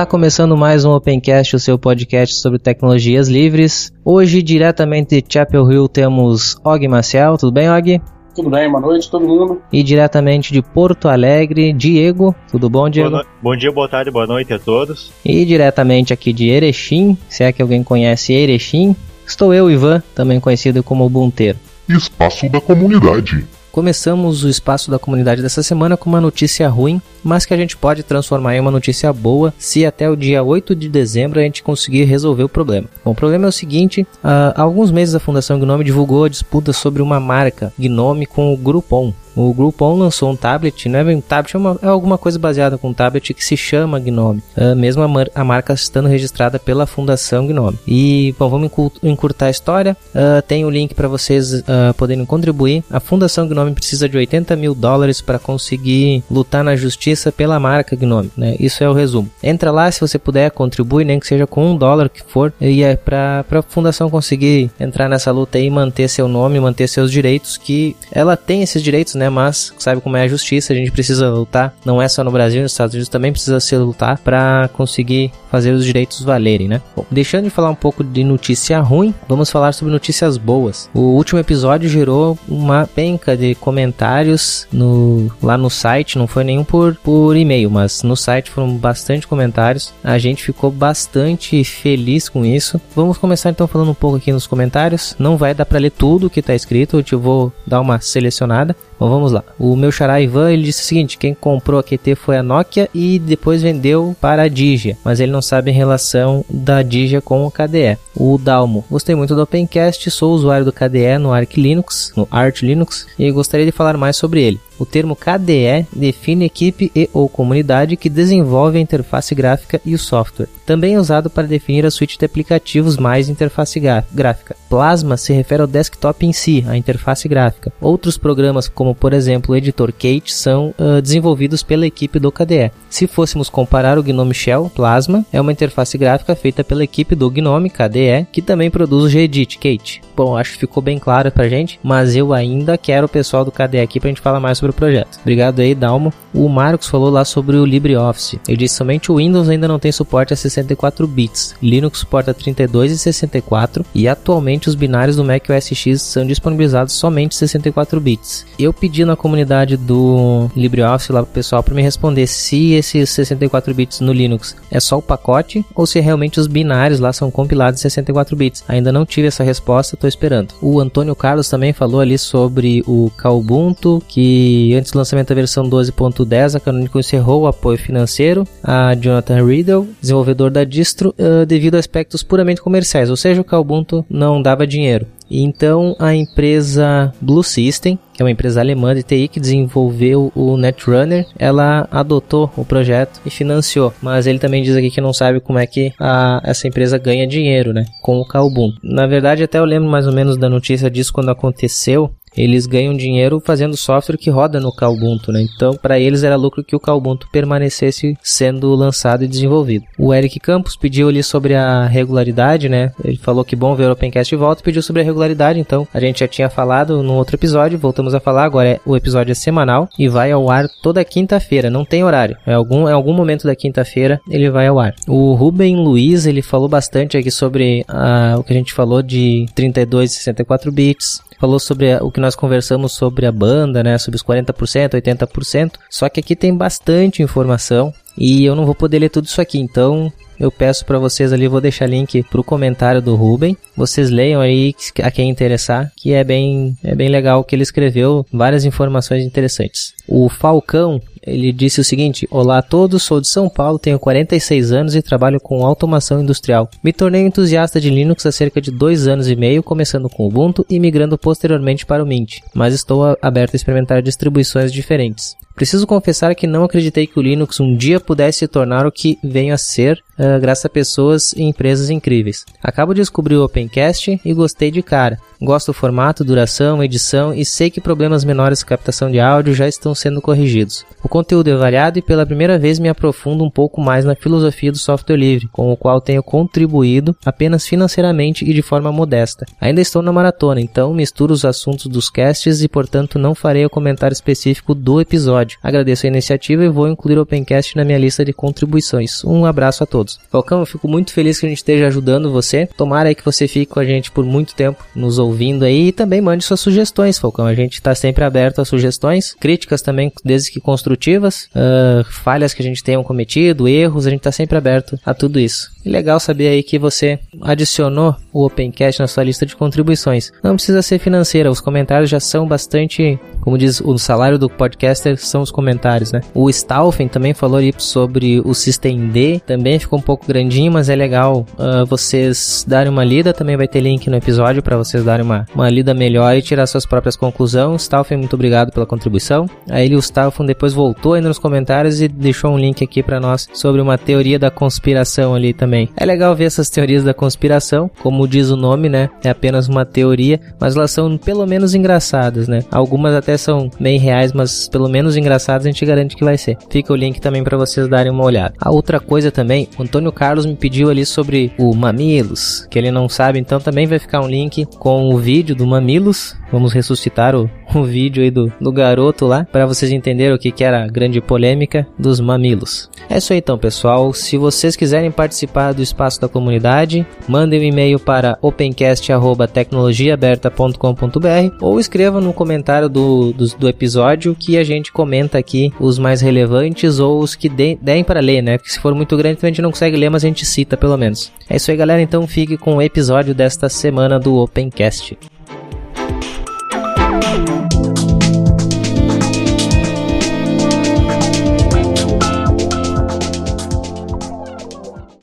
Está começando mais um Opencast, o seu podcast sobre tecnologias livres. Hoje, diretamente de Chapel Hill, temos Og Maciel. Tudo bem, Og? Tudo bem, boa noite todo mundo. E diretamente de Porto Alegre, Diego. Tudo bom, Diego? No... Bom dia, boa tarde, boa noite a todos. E diretamente aqui de Erechim, se é que alguém conhece Erechim, estou eu, Ivan, também conhecido como Bunteiro. Espaço da Comunidade. Começamos o espaço da comunidade dessa semana com uma notícia ruim, mas que a gente pode transformar em uma notícia boa se até o dia 8 de dezembro a gente conseguir resolver o problema. Bom, o problema é o seguinte: há alguns meses a Fundação Gnome divulgou a disputa sobre uma marca Gnome com o Groupon. O Groupon lançou um tablet, não é um tablet, é, uma, é alguma coisa baseada com um tablet que se chama Gnome, uh, mesmo a, mar, a, marca estando registrada pela Fundação Gnome. E, bom, vamos encurtar a história. Uh, tem o um link para vocês uh, poderem contribuir. A Fundação Gnome precisa de 80 mil dólares para conseguir lutar na justiça pela marca Gnome. Né? Isso é o resumo. Entra lá se você puder, contribui, nem que seja com um dólar que for, e é para a Fundação conseguir entrar nessa luta e manter seu nome, manter seus direitos, que ela tem esses direitos, né? Mas sabe como é a justiça, a gente precisa lutar. Não é só no Brasil, nos Estados Unidos também precisa se lutar para conseguir fazer os direitos valerem, né? Bom, deixando de falar um pouco de notícia ruim, vamos falar sobre notícias boas. O último episódio gerou uma penca de comentários no, lá no site, não foi nenhum por, por e-mail, mas no site foram bastante comentários. A gente ficou bastante feliz com isso. Vamos começar então falando um pouco aqui nos comentários. Não vai dar para ler tudo que está escrito, eu vou dar uma selecionada. Bom, vamos lá. O meu xará Ivan, ele disse o seguinte, quem comprou a QT foi a Nokia e depois vendeu para a Digia, mas ele não sabe em relação da Digia com o KDE. O Dalmo, gostei muito do Opencast, sou usuário do KDE no Arch Linux, no Arch Linux, e gostaria de falar mais sobre ele. O termo KDE define equipe e ou comunidade que desenvolve a interface gráfica e o software. Também é usado para definir a suite de aplicativos mais interface gráfica. Plasma se refere ao desktop em si, a interface gráfica. Outros programas, como por exemplo o editor Kate, são uh, desenvolvidos pela equipe do KDE. Se fôssemos comparar o Gnome Shell, Plasma é uma interface gráfica feita pela equipe do Gnome KDE, que também produz o Gedit Kate. Acho que ficou bem claro pra gente, mas eu ainda quero o pessoal do KDE aqui pra gente falar mais sobre o projeto. Obrigado aí, Dalmo. O Marcos falou lá sobre o LibreOffice. Ele disse somente o Windows ainda não tem suporte a 64 bits. Linux suporta 32 e 64 e atualmente os binários do Mac OS X são disponibilizados somente 64 bits. Eu pedi na comunidade do LibreOffice lá pro pessoal para me responder se esses 64 bits no Linux é só o pacote ou se realmente os binários lá são compilados em 64 bits. Ainda não tive essa resposta, estou esperando. O Antônio Carlos também falou ali sobre o Kubuntu, que antes do lançamento da versão 12.10, a Canonical encerrou o apoio financeiro a Jonathan Riddle, desenvolvedor da distro, uh, devido a aspectos puramente comerciais, ou seja, o Kubuntu não dava dinheiro. Então a empresa Blue System, que é uma empresa alemã de TI que desenvolveu o Netrunner, ela adotou o projeto e financiou. Mas ele também diz aqui que não sabe como é que a, essa empresa ganha dinheiro, né, com o Kubuntu. Na verdade, até eu lembro mais ou menos da notícia disso quando aconteceu, eles ganham dinheiro fazendo software que roda no Kubuntu, né? Então, para eles era lucro que o Kubuntu permanecesse sendo lançado e desenvolvido. O Eric Campos pediu ali sobre a regularidade, né? Ele falou que bom ver o Opencast de volta, pediu sobre a regularidade, então a gente já tinha falado no outro episódio, voltamos a falar, agora é, o episódio é semanal e vai ao ar toda quinta-feira, não tem horário. É algum, é algum momento da quinta-feira ele vai ao ar. O Ruben Luiz, ele falou bastante aqui sobre uh, o que a gente falou de 32 e 64 bits, falou sobre o que nós conversamos sobre a banda, né? Sobre os 40%, 80%. Só que aqui tem bastante informação e eu não vou poder ler tudo isso aqui, então eu peço para vocês ali, vou deixar link pro comentário do Ruben. Vocês leiam aí a quem interessar, que é bem, é bem legal que ele escreveu, várias informações interessantes. O Falcão, ele disse o seguinte: Olá a todos, sou de São Paulo, tenho 46 anos e trabalho com automação industrial. Me tornei entusiasta de Linux há cerca de dois anos e meio, começando com Ubuntu e migrando posteriormente para o Mint, mas estou aberto a experimentar distribuições diferentes. Preciso confessar que não acreditei que o Linux um dia pudesse se tornar o que venho a ser, uh, graças a pessoas e empresas incríveis. Acabo de descobrir o Opencast e gostei de cara. Gosto do formato, duração, edição e sei que problemas menores de captação de áudio já estão sendo corrigidos. O conteúdo é variado e pela primeira vez me aprofundo um pouco mais na filosofia do software livre, com o qual tenho contribuído apenas financeiramente e de forma modesta. Ainda estou na maratona, então misturo os assuntos dos casts e, portanto, não farei o comentário específico do episódio. Agradeço a iniciativa e vou incluir o Opencast na minha lista de contribuições. Um abraço a todos. Falcão, eu fico muito feliz que a gente esteja ajudando você. Tomara que você fique com a gente por muito tempo nos ouvindo aí e também mande suas sugestões, Falcão. A gente está sempre aberto a sugestões, críticas também, desde que construtivas, uh, falhas que a gente tenha cometido, erros, a gente está sempre aberto a tudo isso. E legal saber aí que você adicionou o Opencast na sua lista de contribuições. Não precisa ser financeira, os comentários já são bastante, como diz o salário do podcaster, são os comentários, né? O Stauffen também falou ali sobre o System D, também ficou um pouco grandinho, mas é legal uh, vocês darem uma lida, também vai ter link no episódio para vocês darem uma, uma lida melhor e tirar suas próprias conclusões. Stauffen, muito obrigado pela contribuição. Aí ele, o Stauffen, depois voltou aí nos comentários e deixou um link aqui para nós sobre uma teoria da conspiração ali também também. É legal ver essas teorias da conspiração, como diz o nome, né? É apenas uma teoria, mas elas são pelo menos engraçadas, né? Algumas até são bem reais, mas pelo menos engraçadas a gente garante que vai ser. Fica o link também para vocês darem uma olhada. A outra coisa também, o Antônio Carlos me pediu ali sobre o Mamilos, que ele não sabe, então também vai ficar um link com o vídeo do Mamilos. Vamos ressuscitar o, o vídeo aí do, do garoto lá, para vocês entenderem o que, que era a grande polêmica dos mamilos. É isso aí então, pessoal. Se vocês quiserem participar do espaço da comunidade, mandem um e-mail para opencast.tecnologiaaberta.com.br ou escreva no comentário do, do, do, episódio que a gente comenta aqui os mais relevantes ou os que de, deem para ler, né? Porque se for muito grande a gente não consegue ler, mas a gente cita pelo menos. É isso aí, galera. Então fique com o episódio desta semana do Opencast.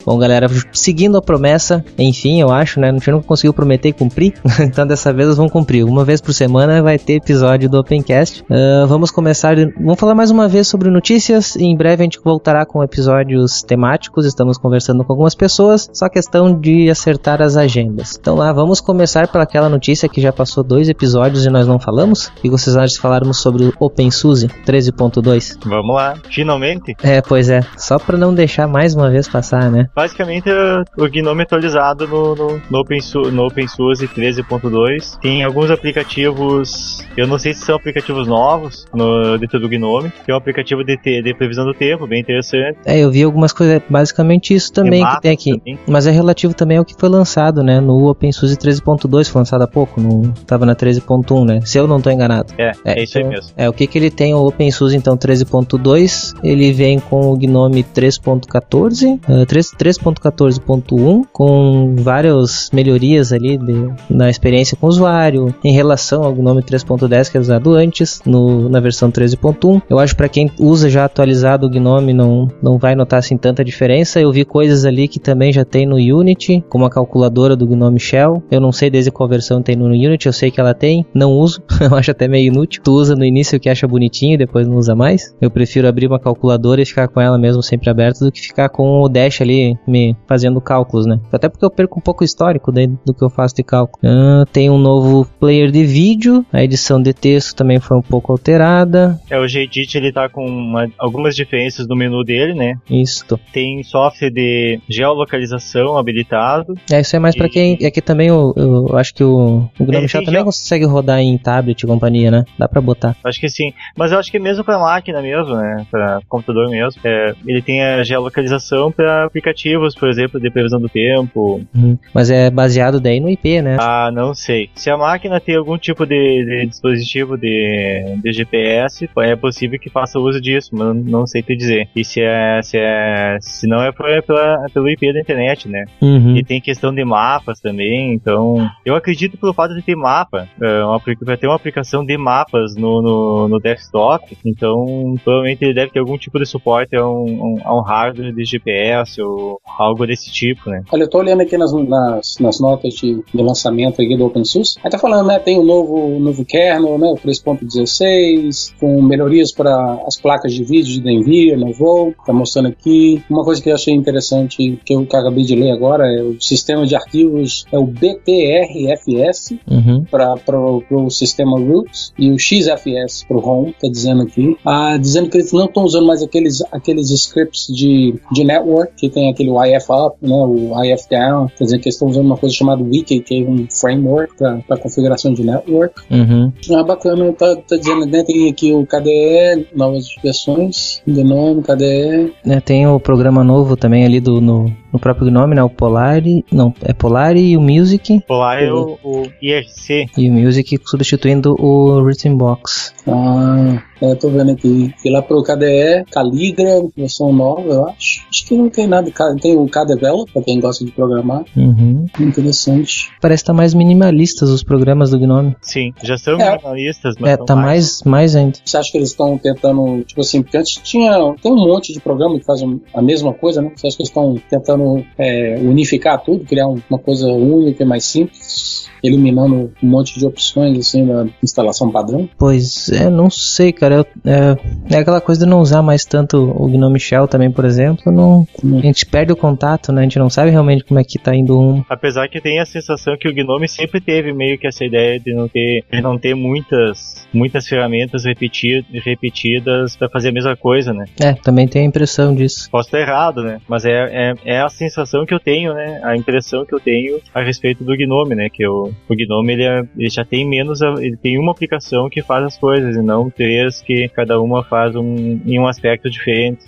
Bom, galera, seguindo a promessa, enfim, eu acho, né? A gente não conseguiu prometer e cumprir, então dessa vez nós vamos cumprir. Uma vez por semana vai ter episódio do Opencast. Uh, vamos começar, vamos falar mais uma vez sobre notícias. Em breve a gente voltará com episódios temáticos. Estamos conversando com algumas pessoas, só questão de acertar as agendas. Então lá, vamos começar pelaquela notícia que já passou dois episódios e nós não falamos. E vocês acham que falarmos sobre o OpenSUSE 13.2? Vamos lá, finalmente? É, pois é, só para não deixar mais uma vez passar, né? Basicamente o GNOME atualizado no, no, no, OpenSUSE, no OpenSUSE 13.2. Tem alguns aplicativos, eu não sei se são aplicativos novos no, dentro do GNOME. Tem um aplicativo de, de previsão do tempo, bem interessante. É, eu vi algumas coisas, basicamente isso também tem que tem aqui. Também. Mas é relativo também ao que foi lançado, né? No OpenSUSE 13.2, foi lançado há pouco, no, tava na 13.1, né? Se eu não estou enganado. É, é, é isso então, aí mesmo. É, o que que ele tem, o OpenSUSE então 13.2, ele vem com o GNOME 3.14, uh, 3, 3.14.1 com várias melhorias ali de, na experiência com o usuário em relação ao GNOME 3.10 que é usado antes no, na versão 13.1. Eu acho para quem usa já atualizado o GNOME não, não vai notar assim tanta diferença. Eu vi coisas ali que também já tem no Unity, como a calculadora do GNOME Shell. Eu não sei desde qual versão tem no Unity, eu sei que ela tem, não uso, eu acho até meio inútil. Tu usa no início o que acha bonitinho e depois não usa mais. Eu prefiro abrir uma calculadora e ficar com ela mesmo sempre aberta do que ficar com o Dash ali me fazendo cálculos, né? Até porque eu perco um pouco o histórico do que eu faço de cálculo. Ah, tem um novo player de vídeo, a edição de texto também foi um pouco alterada. É, o Gedit ele tá com uma, algumas diferenças no menu dele, né? Isso. Tem software de geolocalização habilitado. É, isso é mais e... para quem. É que também eu, eu acho que o, o Gnome Shell também consegue rodar em tablet e companhia, né? Dá pra botar. Acho que sim. Mas eu acho que mesmo pra máquina mesmo, né? Pra computador mesmo, é, ele tem a geolocalização para aplicativo aplicativos, por exemplo, de previsão do tempo. Uhum. Mas é baseado daí no IP, né? Ah, não sei. Se a máquina tem algum tipo de, de dispositivo de, de, GPS, é possível que faça uso disso, mas não sei te dizer. E se é, se é, se não é, é pela, pelo IP da internet, né? Uhum. E tem questão de mapas também, então eu acredito pelo fato de ter mapa, é, vai ter uma aplicação de mapas no, no, no, desktop, então provavelmente ele deve ter algum tipo de suporte a um, a um hardware de GPS ou algo, algo desse tipo, né? Olha, eu tô olhando aqui nas, nas, nas notas de, de lançamento aqui do OpenSUSE. Aí tá falando, né? Tem o novo, novo kernel, né? O 3.16, com melhorias para as placas de vídeo de NVIDIA, no voo. Tá mostrando aqui. Uma coisa que eu achei interessante, que eu, acabei de ler agora, é o sistema de arquivos, é o BTRFS Uhum. para o sistema root e o XFS para o home, tá dizendo aqui. Ah, dizendo que eles não estão usando mais aqueles, aqueles scripts de, de network, que tem aquele IF up, né, o IF down, quer dizer que eles estão usando uma coisa chamada Wiki, que é um framework para configuração de network. Uhum. Ah, bacana, tá, tá dizendo, né, tem aqui o KDE, novas versões, Gnome, KDE. É, tem o programa novo também ali do, no, no próprio nome, né? O Polari. Não, é Polari e o Music. Polar é o, o IRC. E o Music substituindo o Written-Box. Ah, é, tô vendo aqui. Fui lá pro KDE, Caligra, versão nova, eu acho. Acho que não tem nada. Tem o KDevelop, pra quem gosta de programar. Uhum. Interessante. Parece que tá mais minimalistas os programas do Gnome. Sim, já são É. minimalistas, mas É, tá mais, mais ainda. Você acha que eles estão tentando, tipo assim, porque antes tinha, tem um monte de programa que fazem a mesma coisa, né? Você acha que eles estão tentando é, unificar tudo, criar um- uma coisa única e mais simples, eliminando um monte de opções, assim, na instalação padrão? Pois é, não sei, cara. Eu- é, é aquela coisa de não usar mais tanto o Gnome Shell também, por exemplo. Não, a gente perde o contato, né? A gente não sabe realmente como é que tá indo um. Apesar que tem a sensação que o Gnome sempre teve meio que essa ideia de não ter, de não ter muitas, muitas ferramentas repeti- repetidas para fazer a mesma coisa, né? É, também tem a impressão disso. Posso estar errado, né? Mas é, é, é a sensação que eu tenho, né? A impressão que eu tenho a respeito do Gnome, né? Que o, o Gnome ele, é- ele já tem menos, ele tem uma aplicação que faz as coisas e não três que cada uma faz um, em um aspecto diferente.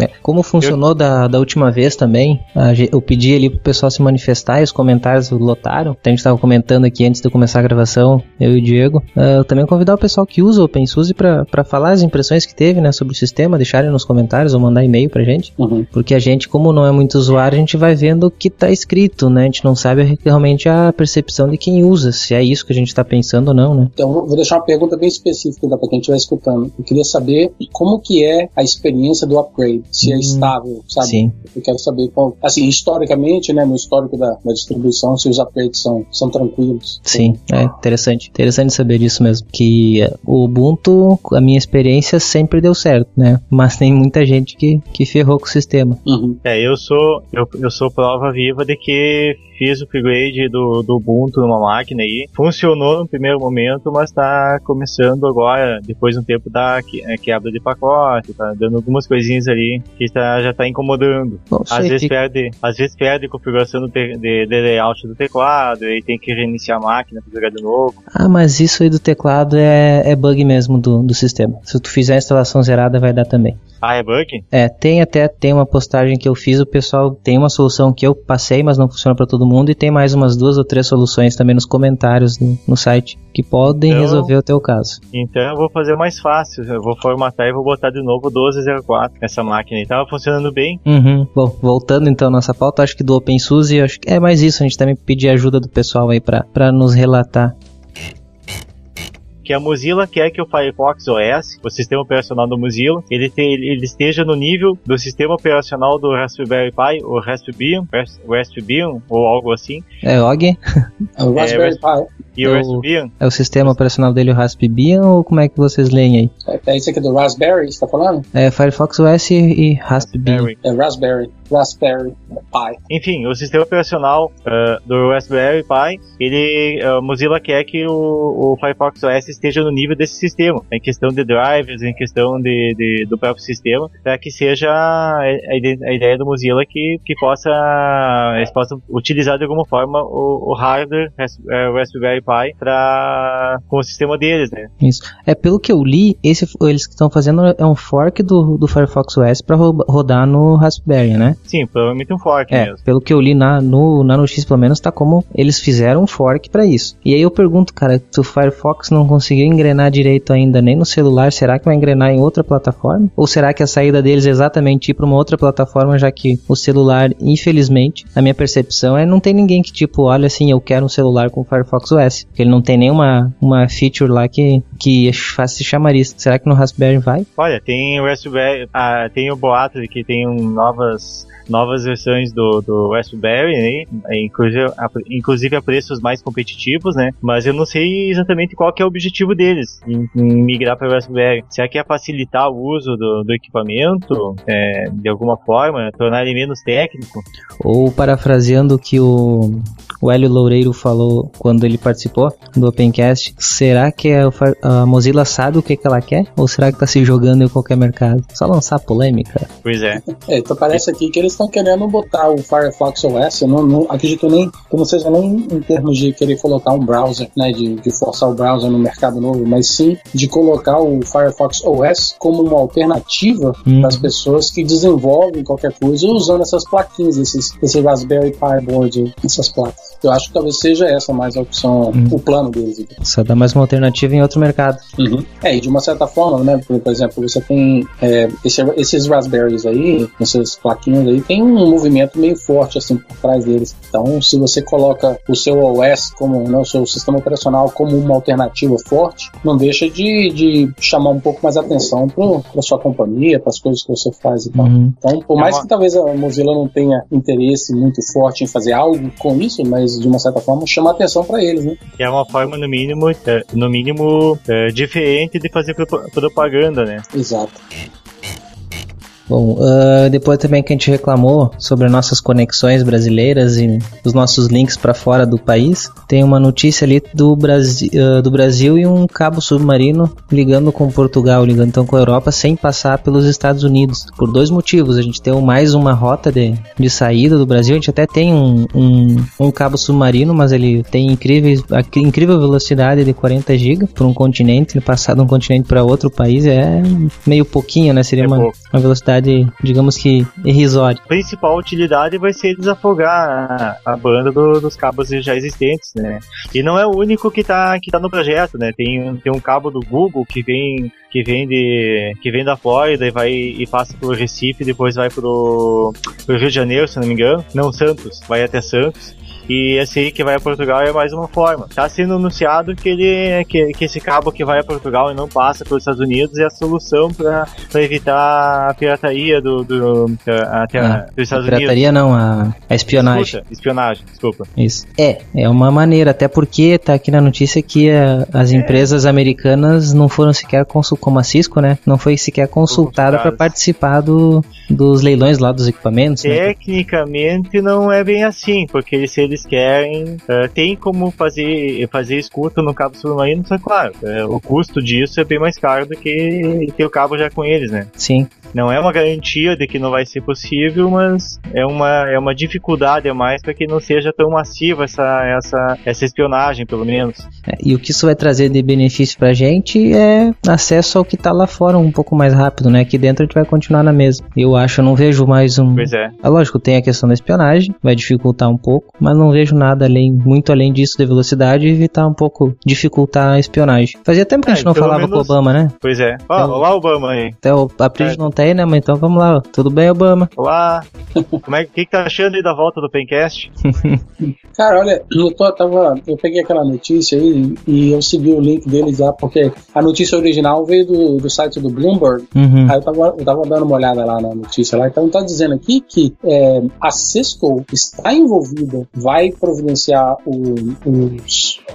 É, como funcionou da, da última vez também, a eu pedi ali pro pessoal se manifestar e os comentários lotaram. A gente tava comentando aqui antes de começar a gravação, eu e o Diego. Eu também convidar o pessoal que usa o OpenSUSE pra pra falar as impressões que teve né, sobre o sistema, deixarem nos comentários ou mandar e-mail pra gente. Uhum. Porque a gente, como não é muito usuário, a gente vai vendo o que tá escrito, né? A gente não sabe realmente a percepção de quem usa, se é isso que a gente tá pensando ou não, né? Então, vou deixar uma pergunta bem específica para quem estiver escutando. Eu queria saber como que é a experiência do upgrade, se é Hum, estável, sabe? Sim. Eu quero saber qual, assim, historicamente, né, no histórico da, da distribuição, se os upgrades são, são tranquilos. Sim, é interessante. Interessante saber disso mesmo. Que o Ubuntu, a minha experiência, sempre deu certo, né? Mas tem muita gente que, que ferrou com o sistema. Uhum. É, eu sou eu, eu sou prova viva de que fiz o upgrade do, do Ubuntu numa máquina aí. Funcionou no primeiro momento, mas tá começando agora, depois de um tempo da que- é, quebra de pacote, tá dando algumas coisinhas ali que tá, já tá incomodando. Isso Às vezes fica- perde, às vezes perde configuração do te- de, de layout do teclado, aí tem que reiniciar a máquina pra jogar de novo. Ah, mas isso aí do teclado é, é bug mesmo do, do sistema. Se tu fizer a instalação zerada, vai dar também. Ah, é bug? É, tem até tem uma postagem que eu fiz, o pessoal tem uma solução que eu passei, mas não funciona para todo mundo, e tem mais umas duas ou três soluções também nos comentários no, no site que podem Então- resolver o teu caso. Então eu vou fazer mais fácil. Eu vou formatar e vou botar de novo o 1204 nessa máquina. E tava funcionando bem. Uhum. Bom, voltando então à nossa pauta, acho que do OpenSUSE, acho que é mais isso, a gente também pedir ajuda do pessoal aí pra nos relatar. Que a Mozilla quer que o Firefox OS, o sistema operacional do Mozilla, ele, te- ele esteja no nível do sistema operacional do Raspberry Pi, ou Raspbian, Ras- Raspbian, ou algo assim. É OG? É o Raspberry Pi. E o Eu- Raspbian, É o sistema operacional dele o Raspbian ou como é que vocês leem aí? É, é isso aqui do Raspberry, você tá falando? É Firefox OS e Raspbian. Raspberry. É Raspberry. Raspberry Pi. Enfim, o sistema operacional ah, do Raspberry Pi, ele, a Mozilla quer que o, o Firefox OS esteja no nível desse sistema, em questão de drivers, em questão de, de- do próprio sistema, para que seja a, a ide- a ideia do Mozilla que, que possa, eles possam utilizar de alguma forma o, o hardware Ras- eh, Raspberry Pi para com o sistema deles, né? Isso. É pelo que eu li, esse eles que estão fazendo é um fork do, do Firefox OS para rodar no Raspberry, né? Sim, provavelmente um fork É, mesmo. pelo que eu li na, no, na notícia, pelo menos, tá como eles fizeram um fork pra isso. E aí eu pergunto, cara, se o Firefox não conseguiu engrenar direito ainda nem no celular, será que vai engrenar em outra plataforma? Ou será que a saída deles é exatamente ir pra uma outra plataforma, já que o celular, infelizmente, a minha percepção é não tem ninguém que tipo, olha assim, eu quero um celular com Firefox OS. Porque ele não tem nenhuma uma feature lá que, que faça chamariz. Será que no Raspberry vai? Olha, tem o Raspberry, ah, tem o boato de que tem um, novas novas versões do, do Raspberry, né? inclusive, a, inclusive a preços mais competitivos, né? Mas eu não sei exatamente qual que é o objetivo deles em, em migrar para o Raspberry. Será que é facilitar o uso do, do equipamento é, de alguma forma, tornar ele menos técnico? Ou parafraseando que o, o Hélio Loureiro falou quando ele participou do Opencast, será que a, Mozilla sabe o que, que ela quer? Ou será que tá se jogando em qualquer mercado? Só lançar polêmica? Pois é. é então parece aqui que eles estão querendo botar o Firefox OS, eu não, não acredito nem que não seja nem em termos de querer colocar um browser, né, de, de forçar o browser no mercado novo, mas sim de colocar o Firefox OS como uma alternativa hum. para as pessoas que desenvolvem qualquer coisa usando essas plaquinhas, esses, esse Raspberry Pi board, essas placas. Eu acho que talvez seja essa mais a opção, hum. o plano deles. Só dá mais uma alternativa em outro mercado. Uhum. É, e de uma certa forma, né, por, por exemplo, você tem é, esse, esses Raspberries aí, essas plaquinhas aí, tem um movimento meio forte assim por trás deles. Então, se você coloca o seu OS como, né, o seu sistema operacional como uma alternativa forte, não deixa de, de chamar um pouco mais atenção para sua companhia, para as coisas que você faz e tal. Uhum. Então, por mais é uma... que talvez a Mozilla não tenha interesse muito forte em fazer algo com isso, mas de uma certa forma chama atenção para eles, né? É uma forma no mínimo, é, no mínimo é, diferente de fazer propaganda, né? Exato. Bom, uh, depois também que a gente reclamou sobre nossas conexões brasileiras e os nossos links para fora do país, tem uma notícia ali do, Brasi uh, do Brasil e um cabo submarino ligando com Portugal, ligando então com a Europa, sem passar pelos Estados Unidos. Por dois motivos. A gente tem mais uma rota de, de saída do Brasil. A gente até tem um, um, um cabo submarino, mas ele tem incríveis, incrível velocidade de 40 GB por um continente, passar de um continente para outro país é meio pouquinho, né? Seria é uma, uma velocidade digamos que irrisória. A principal utilidade vai ser desafogar a, a banda do, dos cabos já existentes, né? E não é o único que tá, que tá no projeto, né? Tem, tem um cabo do Google que vem que vem de que vem da Flórida e vai e passa pelo Recife, depois vai pro, pro Rio de Janeiro, se não me engano. Não, Santos, vai até Santos. E esse aí que vai a Portugal é mais uma forma. Está sendo anunciado que ele que, que esse cabo que vai a Portugal e não passa pelos Estados Unidos é a solução para evitar a pirataria do, do, a, a, ah, dos Estados a pirataria Unidos. não, a, a espionagem. Escuta, espionagem, desculpa. Isso. É, é uma maneira, até porque tá aqui na notícia que a, as é. empresas americanas não foram sequer consultadas, como a Cisco, né? Não foi sequer consultada para participar do, dos leilões lá dos equipamentos. Né? Tecnicamente né? não é bem assim, porque se eles eles querem. Uh, tem como fazer, fazer escuta no cabo submarino, só claro, uh, o custo disso é bem mais caro do que ter o cabo já com eles, né? Sim. Não é uma garantia de que não vai ser possível, mas é uma, é uma dificuldade a mais para que não seja tão massiva essa, essa, essa espionagem, pelo menos. É, e o que isso vai trazer de benefício para a gente é acesso ao que está lá fora um pouco mais rápido, né? Aqui dentro a gente vai continuar na mesma. Eu acho, eu não vejo mais um. Pois é. é lógico, tem a questão da espionagem, vai dificultar um pouco, mas não vejo nada além, muito além disso de velocidade e evitar um pouco, dificultar a espionagem. Fazia tempo que a gente é, não falava menos... com o Obama, né? Pois é. Ó, então, olá, Obama aí. Até o Apris é. não tem, né? Mas então vamos lá. Tudo bem, Obama? Olá. Como é que, que tá achando aí da volta do Pencast? Cara, olha, eu, tô, tava, eu peguei aquela notícia aí e eu segui o link deles lá, porque a notícia original veio do, do site do Bloomberg. Uhum. Aí eu tava, eu tava dando uma olhada lá na notícia lá. Então tá dizendo aqui que é, a Cisco está envolvida, vai providenciar o, o,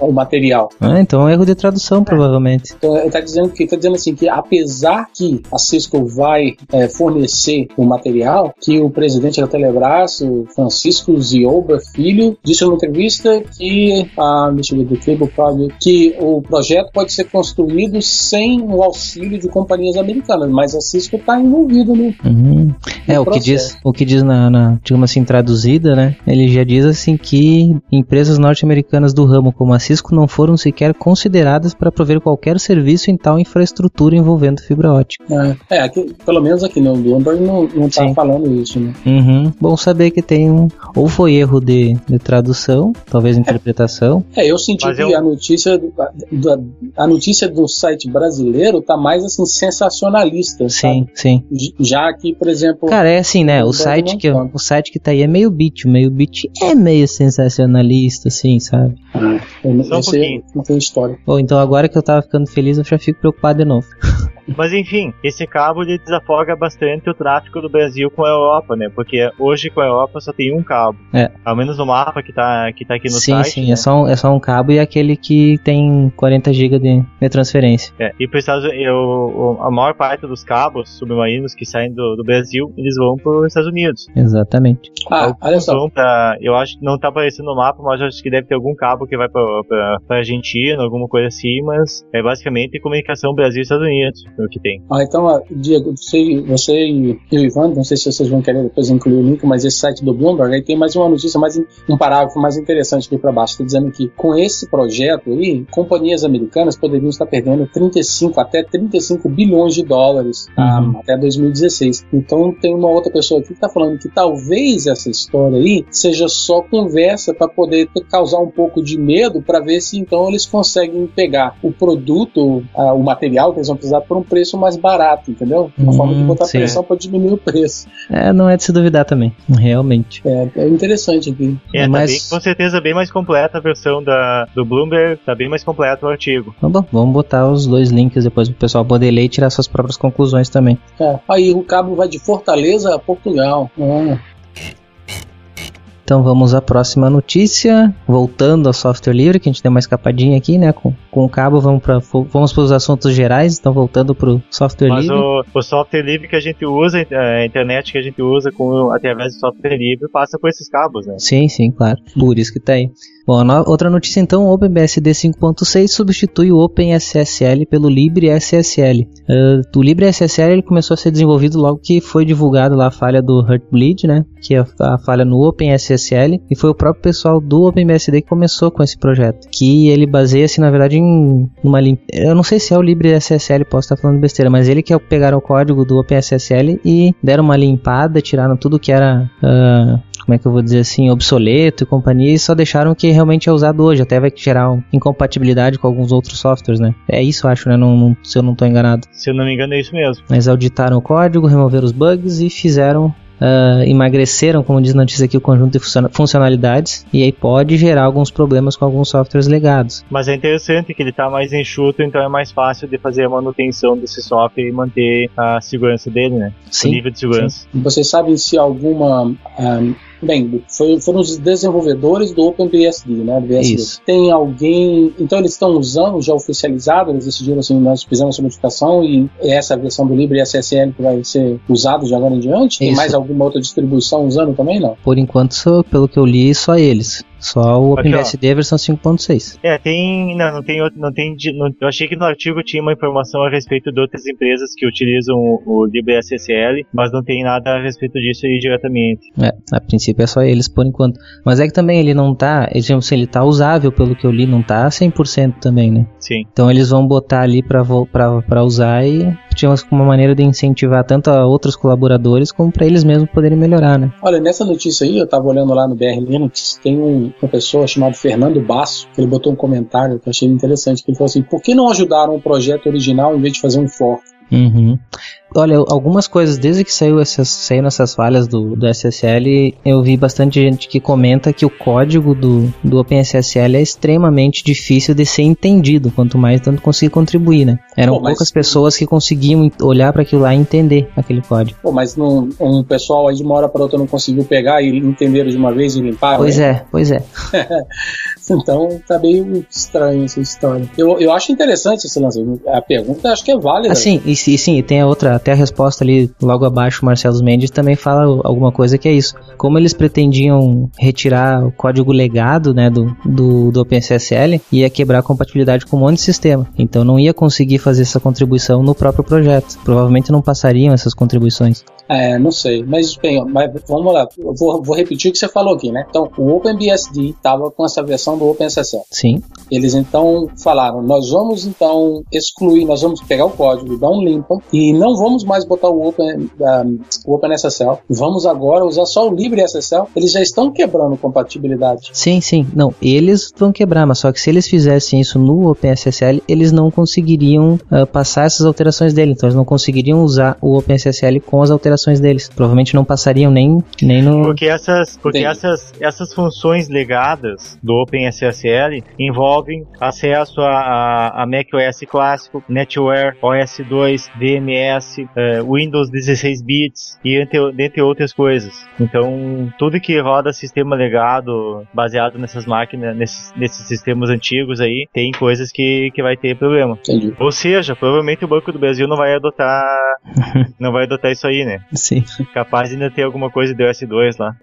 o material. Ah, então é um erro de tradução, é. provavelmente. Então, ele tá dizendo que tá dizendo assim que apesar que a Cisco vai é, fornecer o material, que o presidente da Telebrás, o Francisco Zioba Filho, disse numa entrevista que ah, deixa eu ver, Cable Project, que o projeto pode ser construído sem o auxílio de companhias americanas, mas a Cisco está envolvida no, uhum. É, o que diz, o que diz na, na, digamos assim, traduzida, né? Ele já diz assim que empresas norte-americanas do ramo como a Cisco não foram sequer consideradas para prover qualquer serviço em tal infraestrutura envolvendo fibra ótica. É, é aqui, pelo menos aqui no Bloomberg não, não tá Sim. falando isso, né? Uhum. Bom saber que tem um. Ou foi erro de, de tradução, talvez interpretação. É, eu senti Mas que eu... a notícia do, da, a notícia do site brasileiro tá mais assim sensacionalista. Sim, sabe? sim. Já que, por exemplo. Cara, é assim, né? O site, que, o site que tá aí é meio bit. O meio bit é meio sensacionalista, assim, sabe? Ah, eu, Só um pouquinho. não tem história. Ou então agora que eu tava ficando feliz, eu já fico preocupado de novo. Mas enfim, esse cabo ele desafoga bastante o tráfego do Brasil com a Europa, né? Porque hoje com a Europa só tem um cabo. É. Ao menos no mapa que tá, que tá aqui no sim, site. sim, né? é, só um, é só um cabo e aquele que tem 40 GB de, de transferência. É, e para Estados Unidos, a maior parte dos cabos submarinos que saem do, do Brasil, eles vão para os Estados Unidos. Exatamente. Ah, Alguns olha só. pra, eu acho que não tá aparecendo no mapa, mas eu acho que deve ter algum cabo que vai pra, pra Argentina, alguma coisa assim, mas é basicamente comunicação Brasil e Estados Unidos, que tem. Ah, então, Diego, você, você e o Ivan, não sei se vocês vão querer depois incluir o link, mas esse site do Bloomberg, aí tem mais uma notícia, mais um parágrafo mais interessante aqui para baixo, está dizendo que com esse projeto aí, companhias americanas poderiam estar perdendo 35 até 35 bilhões de dólares ah, Uhum. até 2016. Então tem uma outra pessoa aqui que está falando que talvez essa história aí seja só conversa para poder causar um pouco de medo para ver se então eles conseguem pegar o produto, ah, o material que eles vão precisar por um preço mais barato, entendeu? Uma Hum, forma de botar sim. pressão para diminuir o preço. É, não é de se duvidar também, realmente. É, é interessante aqui. É, Mas- tá bem, com certeza bem mais completa a versão da, do Bloomberg, tá bem mais completo o artigo. Então, bom, vamos botar os dois links depois pro pessoal poder ler e tirar suas próprias conclusões também. É. Aí o cabo vai de Fortaleza a Portugal. Hum. Então vamos à próxima notícia. Voltando ao software livre, que a gente deu uma escapadinha aqui, né? Com, com o cabo, vamos para vamos os assuntos gerais. Então voltando para o software Mas livre. o, o software livre que a gente usa, a internet que a gente usa com, através do software livre, passa por esses cabos, né? Sim, sim, claro. Por isso que tá aí. Bom, no- outra notícia então, o OpenBSD 5.6 substitui o OpenSSL pelo LibreSSL. Uh, o LibreSSL ele começou a ser desenvolvido logo que foi divulgado lá a falha do Heartbleed, né? Que é a, a falha no OpenSSL e foi o próprio pessoal do OpenBSD que começou com esse projeto. Que ele baseia-se na verdade em uma lim... eu não sei se é o LibreSSL, posso estar falando besteira, mas ele que é pegaram o código do OpenSSL e deram uma limpada, tiraram tudo que era ah, como é que eu vou dizer assim, obsoleto e companhia, e só deixaram o que realmente é usado hoje, até vai gerar um- incompatibilidade com alguns outros softwares, né? É isso, eu acho, né? Não, não- se eu não estou enganado. Se eu não me engano, é isso mesmo. Mas auditaram o código, removeram os bugs e fizeram. ah, emagreceram, como diz na notícia aqui, o conjunto de funciona- funcionalidades e aí pode gerar alguns problemas com alguns softwares legados. Mas é interessante que ele tá mais enxuto, então é mais fácil de fazer a manutenção desse software e manter a segurança dele, né? O Sim, nível de segurança. Vocês sabem se alguma. ah, bem, foi- foram os desenvolvedores do OpenBSD, né? do BSD. Isso. Tem alguém. Então eles estão usando já oficializado, eles decidiram assim, nós fizemos essa modificação e essa versão do LibreSSL que vai ser usado de agora em diante. Tem Isso. mais alguma outra distribuição usando também? Não. Por enquanto, só- pelo que eu li, só eles. Só o. OpenBSD versão 5.6. É, tem. Não, não tem. Não tem, não- eu achei que no artigo tinha uma informação a respeito de outras empresas que utilizam o, o LibreSSL, mas não tem nada a respeito disso aí diretamente. É, a princípio é só eles por enquanto. Mas é que também ele não tá, ele, tipo assim, ele tá usável pelo que eu li, não tá 100% também, né? Sim. Então eles vão botar ali pra, pra, pra usar e tinha uma maneira de incentivar tanto a outros colaboradores como pra eles mesmos poderem melhorar, né? Olha, nessa notícia aí, eu tava olhando lá no BR Linux, tem um- uma pessoa chamada Fernando Basso, que ele botou um comentário que eu achei interessante, que ele falou assim, por que não ajudaram o projeto original em vez de fazer um fork? Uhum. Olha, algumas coisas, desde que saiu essas, saíram essas falhas do, do SSL, eu vi bastante gente que comenta que o código do, do OpenSSL é extremamente difícil de ser entendido, quanto mais tanto conseguir contribuir, né? Eram Pô, mas- poucas pessoas que conseguiam olhar para aquilo lá e entender aquele código. Pô, mas não, um pessoal aí de uma hora para outra não conseguiu pegar e entenderam de uma vez e limparam? Pois né? é, pois é. Então tá meio estranho essa história. Eu, eu acho interessante esse lance. A pergunta acho que é válida. Assim, e, sim- e sim, e tem a outra, até a resposta ali logo abaixo, o Marcelo Mendes também fala alguma coisa que é isso. Como eles pretendiam retirar o código legado, né, do, do, do OpenSSL, ia quebrar a compatibilidade com um monte de sistema. Então não ia conseguir fazer essa contribuição no próprio projeto. Provavelmente não passariam essas contribuições. É, não sei. Mas, bem, ó, mas vamos lá. Eu vou, vou repetir o que você falou aqui, né? Então, o OpenBSD estava com essa versão do OpenSSL. Sim, Eles então falaram: nós vamos então excluir, nós vamos pegar o código, dar um limpa e não vamos mais botar o Open, um, o OpenSSL. Vamos agora usar só o LibreSSL. Eles já estão quebrando compatibilidade. sim, sim. Não, eles vão quebrar, mas só que se eles fizessem isso no OpenSSL, eles não conseguiriam ah, passar essas alterações dele. Então eles não conseguiriam usar o OpenSSL com as alterações deles. Provavelmente não passariam nem, nem no. Porque essas, porque Entendi. essas, essas funções legadas do OpenSSL envolvem acesso a, a, a macOS clássico, NetWare, OS2, VMS, eh, Windows 16 bits e entre, dentre outras coisas. Então, tudo que roda sistema legado baseado nessas máquinas, nesses, nesses sistemas antigos aí, tem coisas que, que vai ter problema. Entendi. Ou seja, provavelmente o Banco do Brasil não vai adotar, não vai adotar isso aí, né? Sim. Capaz ainda ter alguma coisa de OS2 lá.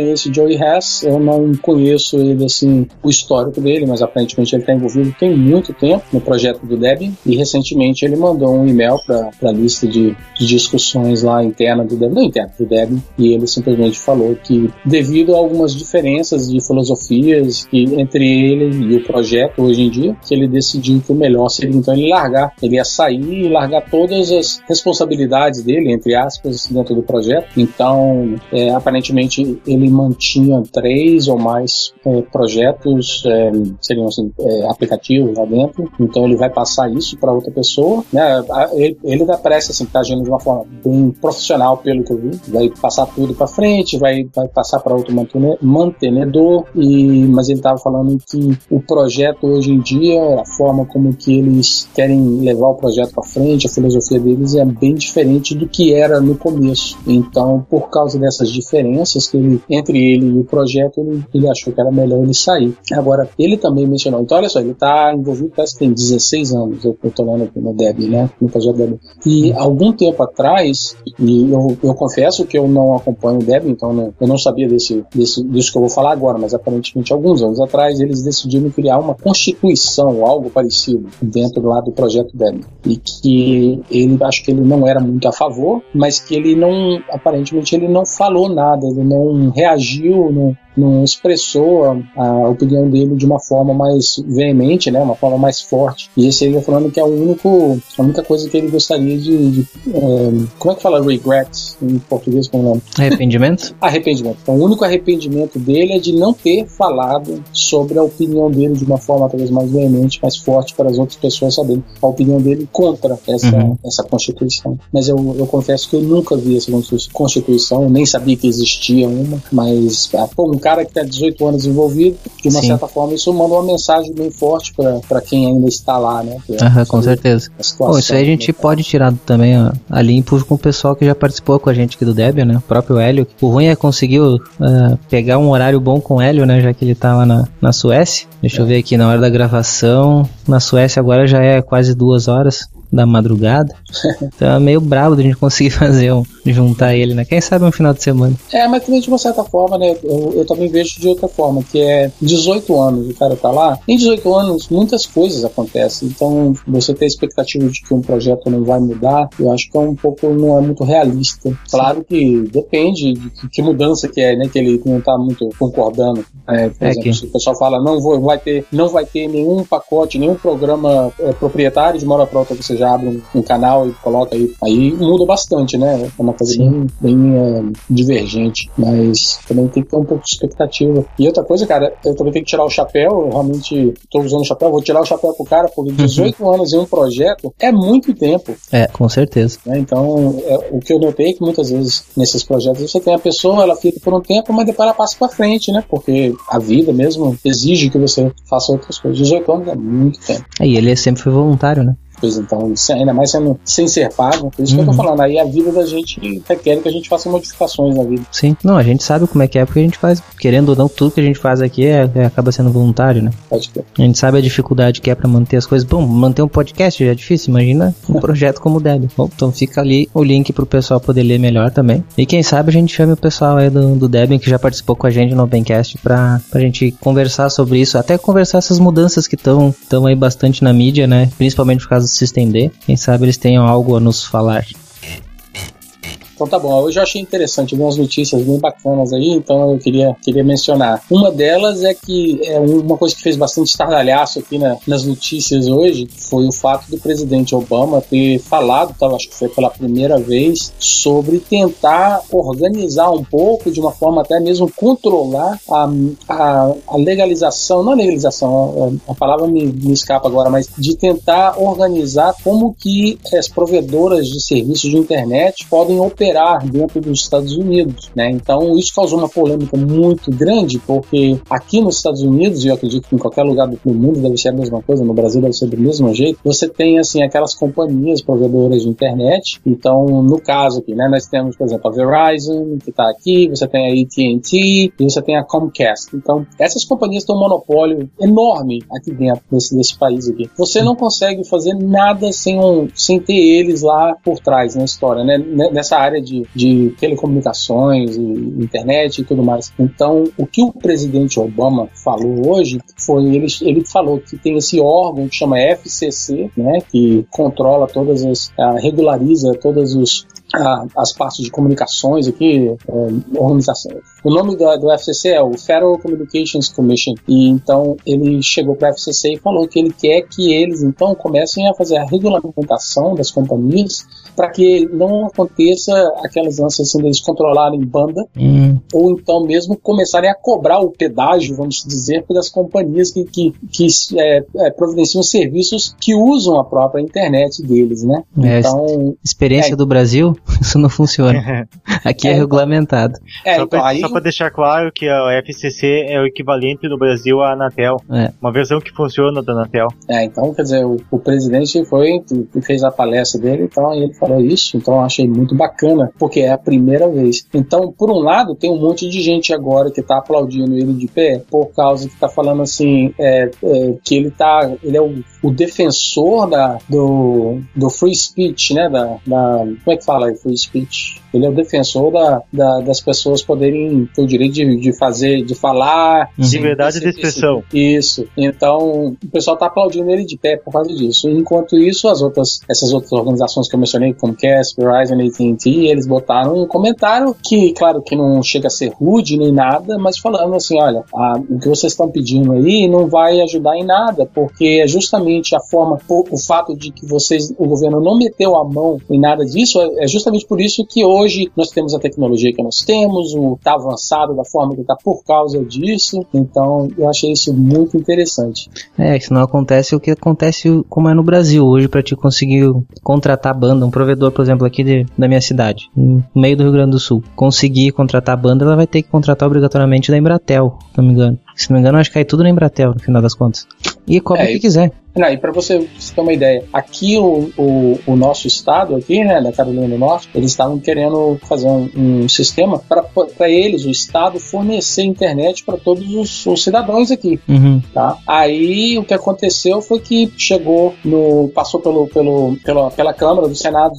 Esse Joey Hess, eu não conheço ele assim, o histórico dele, mas aparentemente ele está envolvido tem muito tempo no projeto do Debian e recentemente ele mandou um e-mail para a lista de, de discussões lá interna do Debian, não interna do Debian, e ele simplesmente falou que devido a algumas diferenças de filosofias que, entre ele e o projeto hoje em dia, que ele decidiu que o melhor seria então ele largar, ele ia sair e largar todas as responsabilidades dele, entre aspas, dentro do projeto. Então, é, aparentemente ele mantinha três ou mais é, projetos, é, seriam assim, é, aplicativos lá dentro. Então ele vai passar isso para outra pessoa. Né? Ele, ele parece assim, tá agindo de uma forma bem profissional, pelo que eu vi. Vai passar tudo para frente, vai, vai passar para outro mantene- mantenedor. E, mas ele estava falando que o projeto hoje em dia, a forma como que eles querem levar o projeto para frente, a filosofia deles é bem diferente do que era no começo. Então, por causa dessas diferenças que ele, entre ele e o projeto, ele, ele achou que era melhor ele sair. Agora, ele também mencionou, então olha só, ele está envolvido, parece que tem 16 anos, eu estou lendo aqui no Debian, né, no projeto Debian. E algum tempo atrás, e eu, eu confesso que eu não acompanho o Debian, então não- eu não sabia desse, desse, disso que eu vou falar agora, mas aparentemente alguns anos atrás eles decidiram criar uma constituição, algo parecido, dentro lá do projeto Debian. E que ele, acho que ele não era muito a favor, mas que ele não, aparentemente ele não falou nada, ele não reagiu, não, não expressou a, a opinião dele de uma forma mais veemente, né, uma forma mais forte. E esse ele tá falando que é o único, a única coisa que ele gostaria de, de eh, como é que fala regrets em português como é o nome? Arrependimento? Arrependimento. Então, o único arrependimento dele é de não ter falado sobre a opinião dele de uma forma talvez mais veemente, mais forte para as outras pessoas saberem a opinião dele contra essa, Uhum. essa Constituição. Mas eu, eu confesso que eu nunca vi essa Constituição, nem sabia que existia uma, mas ah, pô, um cara que está 18 anos envolvido, de uma Sim. certa forma, isso manda uma mensagem bem forte para quem ainda está lá, né? É Aham, com certeza. Bom, isso aí a gente né, pode tirar também ó, a limpo com o pessoal que já participou com a gente aqui do Debian, né? O próprio Hélio. O ruim é conseguiu ah, pegar um horário bom com o Hélio, né? Já que ele tá lá na, na Suécia. Deixa eu ver aqui na hora da gravação. Na Suécia agora já é quase duas horas da madrugada. Então é meio brabo da gente conseguir fazer um, juntar ele, né? Quem sabe um final de semana. É, mas também de uma certa forma, né? Eu, eu também vejo de outra forma, que é 18 anos o cara tá lá. Em 18 anos, muitas coisas acontecem. Então, você ter a expectativa de que um projeto não vai mudar, eu acho que é um pouco, não é muito realista. Claro que depende de que, que mudança que é, né? Que ele não tá muito concordando. É, por É exemplo, que- se o pessoal fala, não vou, vai ter, não vai ter nenhum pacote, nenhum programa é, proprietário de uma hora pra outra, você já abre um, um canal e coloca aí. Aí muda bastante, né? É uma coisa Sim. bem, bem é, divergente, mas também tem que ter um pouco de expectativa. E outra coisa, cara, eu também tenho que tirar o chapéu, eu realmente tô usando o chapéu, vou tirar o chapéu pro cara, porque 18 anos em um projeto é muito tempo, É, com certeza. né? Então, é, o que eu notei é que muitas vezes nesses projetos você tem a pessoa, ela fica por um tempo, mas depois ela passa pra frente, né? Porque a vida mesmo exige que você faça outras coisas. 18 anos é muito tempo. E ele sempre foi voluntário, né? Então, se- ainda mais sendo, sem ser pago, por isso que eu Uhum. tô falando, aí a vida da gente requer que a gente faça modificações na vida. Sim. Não, a gente sabe como é que é, porque a gente faz, querendo ou não, tudo que a gente faz aqui é, é- acaba sendo voluntário, né? Pode ter. A gente sabe a dificuldade que é pra manter as coisas. Bom, manter um podcast já é difícil, imagina um projeto como o Deb. Bom, então fica ali o link pro pessoal poder ler melhor também. E quem sabe a gente chame o pessoal aí do, do Debian que já participou com a gente no Opencast pra, pra gente conversar sobre isso. Até conversar essas mudanças que estão tão aí bastante na mídia, né? Principalmente por causa System D. Quem sabe eles tenham algo a nos falar. Então tá bom, hoje eu achei interessante, algumas notícias bem bacanas aí, então eu queria, queria mencionar. Uma delas é que é uma coisa que fez bastante estardalhaço aqui na, nas notícias hoje foi o fato do presidente Obama ter falado, tá, acho que foi pela primeira vez, sobre tentar organizar um pouco, de uma forma até mesmo controlar a, a, a legalização, não a legalização, a, a palavra me, me escapa agora, mas de tentar organizar como que as provedoras de serviços de internet podem operar dentro dos Estados Unidos, né? Então isso causou uma polêmica muito grande, porque aqui nos Estados Unidos, e eu acredito que em qualquer lugar do mundo deve ser a mesma coisa, no Brasil deve ser do mesmo jeito, você tem assim aquelas companhias provedoras de internet. Então, no caso aqui, né, nós temos, por exemplo, a Verizon, que está aqui, você tem a AT&T e você tem a Comcast. Então, essas companhias têm um monopólio enorme aqui dentro desse, desse país aqui. Você não consegue fazer nada sem, um, sem ter eles lá por trás na história, né? Nessa área de, de telecomunicações internet e tudo mais. Então, o que o presidente Obama falou hoje foi ele, ele falou que tem esse órgão que chama FCC, né, que controla todas as, uh, regulariza todas os as partes de comunicações aqui, é, organização. O nome do, do FCC é o Federal Communications Commission e então ele chegou para o FCC e falou que ele quer que eles então comecem a fazer a regulamentação das companhias para que não aconteça aquelas ânsias assim, deles controlarem banda hum. ou então mesmo começarem a cobrar o pedágio, vamos dizer, das companhias que, que, que é, é, providenciam serviços que usam a própria internet deles, né? É, então, experiência é, do Brasil, isso não funciona. Aqui é, é regulamentado. É, só então, para aí... deixar claro que a FCC é o equivalente no Brasil à Anatel, é. uma versão que funciona da Anatel. É, então quer dizer, o, o presidente foi e fez a palestra dele, então ele falou falou isso, então eu achei muito bacana, porque é a primeira vez. Então, por um lado, tem um monte de gente agora que tá aplaudindo ele de pé, por causa que tá falando assim, é, é, que ele tá, ele é o, o defensor da, do, do free speech, né, da, da, como é que fala free speech? Ele é o defensor da, da, das pessoas poderem ter o direito de, de fazer, de falar. Liberdade de expressão. Isso. Então, o pessoal tá aplaudindo ele de pé por causa disso. Enquanto isso, as outras, essas outras organizações que eu mencionei, Comcast, Verizon, AT&T, eles botaram um comentário que, claro, que não chega a ser rude nem nada, mas falando assim, olha, a, o que vocês estão pedindo aí não vai ajudar em nada, porque é justamente a forma, o, o fato de que vocês, o governo não meteu a mão em nada disso, é, é justamente por isso que hoje nós temos a tecnologia que nós temos, o tá avançado da forma que está por causa disso. Então, eu achei isso muito interessante. É, que não acontece o que acontece como é no Brasil hoje para te conseguir contratar banda, um provedor, por exemplo, aqui de, da minha cidade, no meio do Rio Grande do Sul, conseguir contratar banda, ela vai ter que contratar obrigatoriamente da Embratel, se não me engano. Se não me engano, acho que cai tudo na Embratel, no final das contas. E cobra é, o que quiser. Não, e para você, você, ter uma ideia, aqui o, o, o, nosso estado, aqui, né, da Carolina do Norte, eles estavam querendo fazer um, um sistema para eles, o estado, fornecer internet para todos os, os, cidadãos aqui. Uhum. Tá? Aí o que aconteceu foi que chegou no. passou pelo, pelo, pela, pela Câmara do Senado,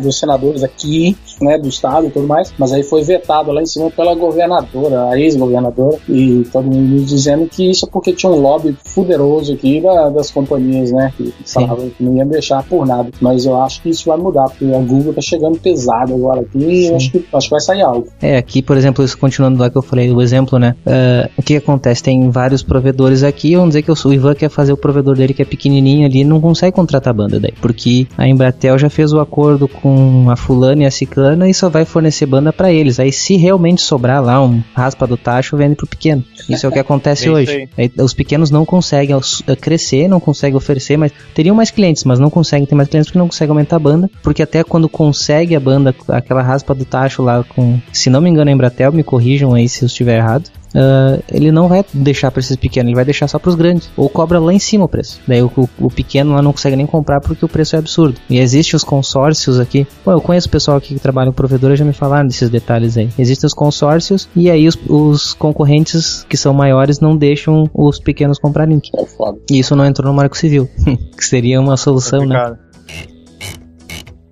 dos senadores aqui, né, do estado e tudo mais, mas aí foi vetado lá em cima pela governadora, a ex-governadora, e todo mundo dizendo que isso é porque tinha um lobby poderoso aqui da, das companhias né? Que falavam que não ia deixar por nada. Mas eu acho que isso vai mudar, porque a Google tá chegando pesado agora aqui e eu acho que, acho que vai sair algo. É, aqui, por exemplo, isso continuando lá que eu falei, o exemplo, né? Uh, o que acontece? Tem vários provedores aqui, vamos dizer que o Ivan quer fazer o provedor dele que é pequenininho ali, não consegue contratar a banda daí, porque a Embratel já fez o acordo com a fulana e a ciclana e só vai fornecer banda para eles. Aí se realmente sobrar lá um raspa do tacho, vende pro pequeno. Isso é o que acontece hoje. Aí, os pequenos não conseguem crescer, não conseguem consegue oferecer, mas teriam mais clientes, mas não conseguem ter mais clientes porque não consegue aumentar a banda, porque até quando consegue a banda, aquela raspa do tacho lá com, se não me engano, a Embratel, me corrijam aí se eu estiver errado, uh, ele não vai deixar para esses pequenos, ele vai deixar só para os grandes. Ou cobra lá em cima o preço. Daí o, o, o, pequeno lá não consegue nem comprar porque o preço é absurdo. E existem os consórcios aqui. Pô, eu conheço o pessoal aqui que trabalha no provedor já me falaram desses detalhes aí. Existem os consórcios e aí os, os concorrentes que são maiores não deixam os pequenos comprar link. É e isso não entrou no Marco Civil, que seria uma solução, né?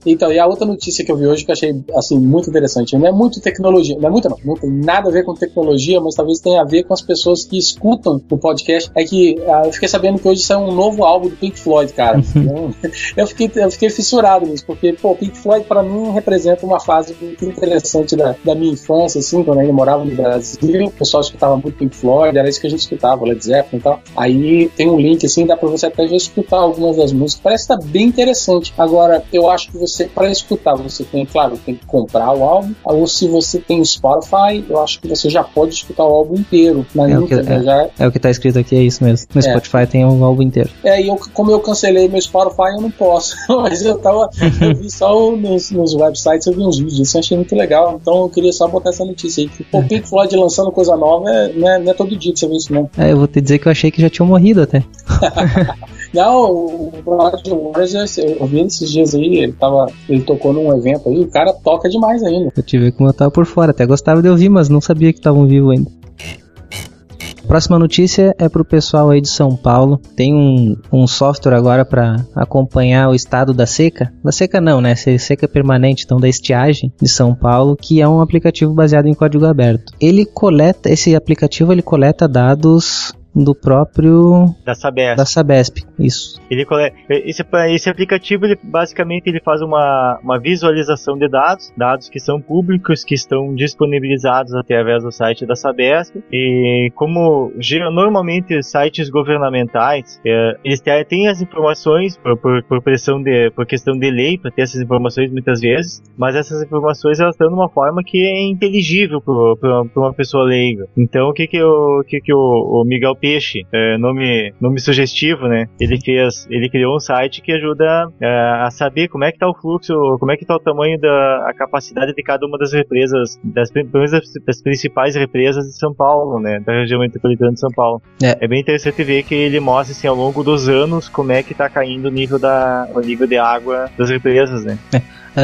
Então, e a outra notícia que eu vi hoje que eu achei assim muito interessante, não é muito tecnologia, não é muito não, não tem nada a ver com tecnologia, mas talvez tenha a ver com as pessoas que escutam o podcast, é que ah, eu fiquei sabendo que hoje saiu um novo álbum do Pink Floyd, cara. Então, eu, fiquei, eu fiquei fissurado nisso, porque, pô, Pink Floyd para mim representa uma fase muito interessante da, da minha infância, assim, quando eu ainda morava no Brasil, o pessoal escutava muito Pink Floyd, era isso que a gente escutava, Led Zeppelin e tal. Aí tem um link, assim, dá pra você até já escutar algumas das músicas, parece que tá bem interessante. Agora, eu acho que você, para escutar, você tem, claro, tem que comprar o álbum, ou se você tem Spotify, eu acho que você já pode escutar o álbum inteiro na É o, que, é, já é o que tá escrito aqui, é isso mesmo. No É. Spotify tem um álbum inteiro. É, e eu, como eu cancelei meu Spotify, eu não posso. Mas eu tava. Eu vi só nos, nos websites, eu vi uns vídeos, isso eu achei muito legal. Então eu queria só botar essa notícia aí. Que, pô, Pink Floyd lançando coisa nova é, não, é, não é todo dia que você vê isso, não. É, eu vou te dizer que eu achei que já tinham morrido até. Não, o o Roger Waters, eu eu vi esses dias aí, ele tava. Ele tocou num evento aí, o cara toca demais ainda. Eu tive eu tava por fora, até gostava de ouvir, mas não sabia que estavam vivos ainda. Próxima notícia é pro pessoal aí de São Paulo. Tem um, um software agora para acompanhar o estado da seca. Da seca não, né? Se- Seca permanente, então da estiagem de São Paulo, que é um aplicativo baseado em código aberto. Ele coleta, esse aplicativo ele coleta dados do próprio Da Sabesp. da Sabesp. Isso. Ele esse, esse aplicativo, ele, basicamente, ele faz uma, uma visualização de dados, dados que são públicos, que estão disponibilizados através do site da Sabesp. E como normalmente sites governamentais, é, eles têm, as informações por, por, por pressão de, por questão de lei, para ter essas informações muitas vezes, mas essas informações elas estão de uma forma que é inteligível para uma pessoa leiga. Então, o que que o que que o, o Miguel Peixe, é, nome, nome sugestivo, né? Ele fez, ele criou um site que ajuda é, a saber como é que tá o fluxo, como é que tá o tamanho da a capacidade de cada uma das represas, das, das, das principais represas de São Paulo, né? Da região metropolitana de São Paulo. É. É bem interessante ver que ele mostra assim ao longo dos anos como é que tá caindo o nível da o nível de água das represas, né?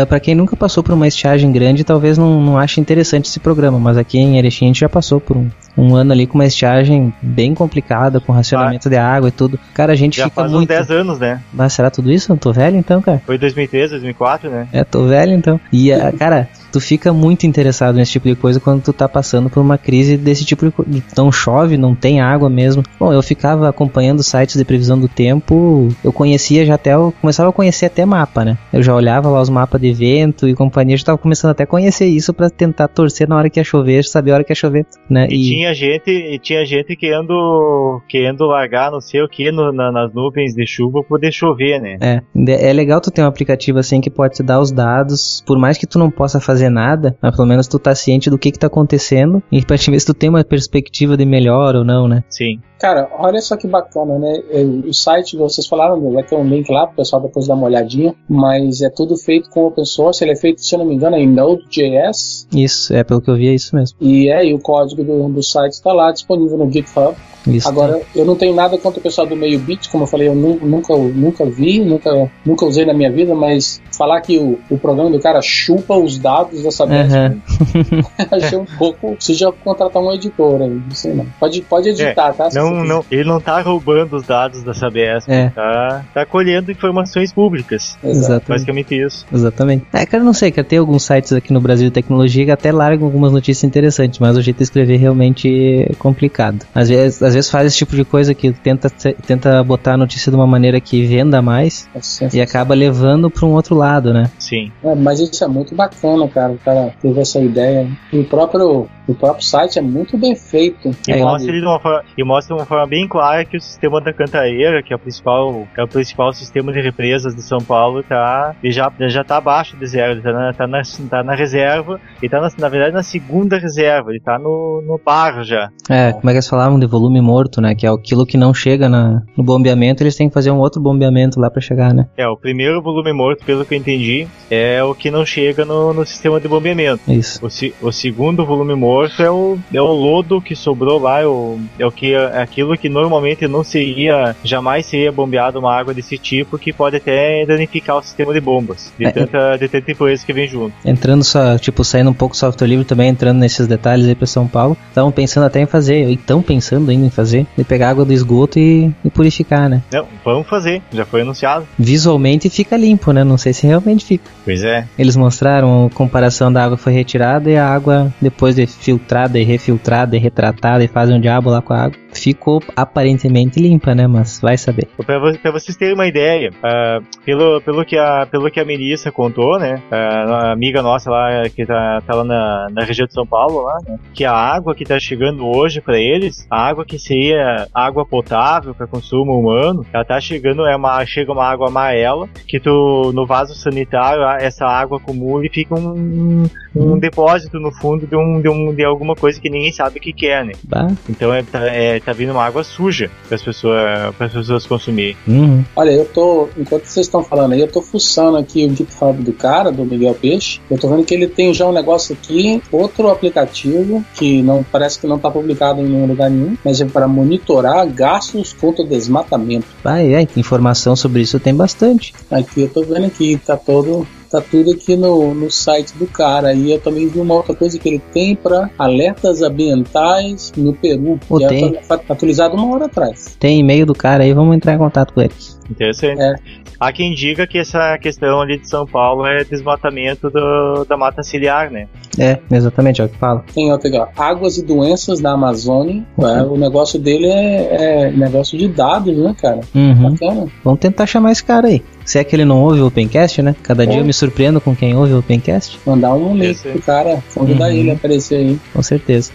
Para quem nunca passou por uma estiagem grande, talvez não, não ache interessante esse programa, mas aqui em Erechim a gente já passou por um, um ano ali com uma estiagem bem complicada, com racionamento de água e tudo. Cara, a gente Já fica faz uns muito. 10 anos, né? Mas será tudo isso? Eu tô velho então, cara? Foi 2013, 2004, né? É, tô velho então. E, ah, cara, tu fica muito interessado nesse tipo de coisa quando tu tá passando por uma crise desse tipo de coisa. Não chove, não tem água mesmo. Bom, eu ficava acompanhando sites de previsão do tempo, eu conhecia já até, eu começava a conhecer até mapa, né? Eu já olhava lá os mapas de vento e companhia, já tava começando até a conhecer isso pra tentar torcer na hora que ia chover, saber a hora que ia chover, né? E, tinha gente, e tinha gente querendo, querendo largar não sei o que no, na- nas nuvens de chuva poder chover, né? É, é legal tu ter um aplicativo assim que pode te dar os dados, por mais que tu não possa fazer nada, mas pelo menos tu tá ciente do que que tá acontecendo e pra te ver se tu tem uma perspectiva de melhor ou não, né? Sim. Cara, olha só que bacana, né? É, O site, vocês falaram, vai ter um link lá pro pessoal depois dar uma olhadinha, mas é tudo feito com open source, ele é feito, se eu não me engano, em Node.js, Isso, é pelo que eu vi, é isso mesmo. e é, e o código do, do site está lá disponível no GitHub. Isso. Agora, eu não tenho nada contra o pessoal do meio bit, como eu falei, eu nu- nunca, nunca vi, nunca, nunca usei na minha vida, mas falar que o, o programa do cara chupa os dados dessa Sabesp, Aham. achei um pouco. Precisa contratar um editor aí, não sei não. Pode, pode editar, tá? Se Não, não, ele não tá roubando os dados da Sabesp, É. tá, tá colhendo informações públicas. Exatamente. Basicamente isso. Exatamente. É, cara, não sei, cara, tem alguns sites aqui no Brasil de tecnologia que até largam algumas notícias interessantes, mas o jeito de escrever realmente é complicado. Às vezes, às vezes faz esse tipo de coisa que tenta, tenta botar a notícia de uma maneira que venda mais e acaba levando para um outro lado, né? Sim. É, mas isso é muito bacana, cara. O cara teve essa ideia. E o próprio, o próprio site é muito bem feito. E, É, mostra ele de uma forma, e mostra de uma forma bem clara que o sistema da Cantareira, que é o principal, é o principal sistema de represas de São Paulo, tá, ele já, já tá abaixo de zero, ele tá na, tá na, tá na reserva, ele tá na, na verdade na segunda reserva, ele tá no, no bar já. É, como é que eles falavam de volume morto, né? Que é aquilo que não chega na, no bombeamento, eles têm que fazer um outro bombeamento lá para chegar, né? É, o primeiro volume morto, pelo que eu entendi, é o que não chega no, no sistema de bombeamento. Isso. O, o segundo volume morto morto é o, é o lodo que sobrou lá, é, o, é o que é aquilo que normalmente não seria, jamais seria bombeado uma água desse tipo, que pode até danificar o sistema de bombas, de, É. tanta, de tanta impureza que vem junto. Entrando só, tipo, saindo um pouco do software livre também, entrando nesses detalhes aí pra São Paulo. Estavam pensando até em fazer, e estão pensando ainda em fazer, de pegar água do esgoto e, e purificar, né? Não, vamos fazer, já foi anunciado. Visualmente fica limpo, né? Não sei se realmente fica. Pois é. Eles mostraram a comparação da água foi retirada e a água, depois de filtrada e refiltrada e retratada e fazem um diabo lá com a água, ficou aparentemente limpa, né? Mas vai saber. Pra vocês terem uma ideia, ah, pelo, pelo, que a, pelo que a Melissa contou, né? ah, a amiga nossa lá, que tá, tá lá na, na região de São Paulo, lá, né, que a água que tá chegando hoje pra eles, a água que seria água potável para consumo humano, ela tá chegando, é uma, chega uma água amarela, que tu, no vaso sanitário, essa água acumula e fica um, um depósito no fundo de, um, de, um, de alguma coisa que ninguém sabe o que, que é, né? Bah. Então é, tá, é, tá vindo uma água suja para as pessoas, pras pessoas consumirem. Uhum. Olha, eu tô, enquanto vocês estão falando aí, eu tô fuçando aqui o GitHub do cara, do Miguel Peixe. Eu tô vendo que ele tem já um negócio aqui, outro aplicativo, que não parece que não tá publicado em nenhum lugar nenhum, mas é para monitorar gastos contra desmatamento. Vai, é, informação sobre isso tem bastante. Aqui eu tô vendo aqui, tá todo. Tá tudo aqui no, no site do cara. E eu também vi uma outra coisa que ele tem para alertas ambientais no Peru. Pô, que é tem. atu- atualizado uma hora atrás. Tem e-mail do cara aí, vamos entrar em contato com ele. Interessante. É. Há quem diga que essa questão ali de São Paulo é desmatamento do- da mata ciliar, né? É, exatamente, é o que fala. Tem outra aqui, ó. Águas e doenças da Amazônia. É, o negócio dele é, é negócio de dados, né, cara? Uhum. Bacana. Vamos tentar chamar esse cara aí. Se é que ele não ouve o Opencast, né? Cada dia É. eu me surpreendo com quem ouve o Opencast, Mandar um link aí. pro cara, convidar Uhum. ele a aparecer aí. com certeza.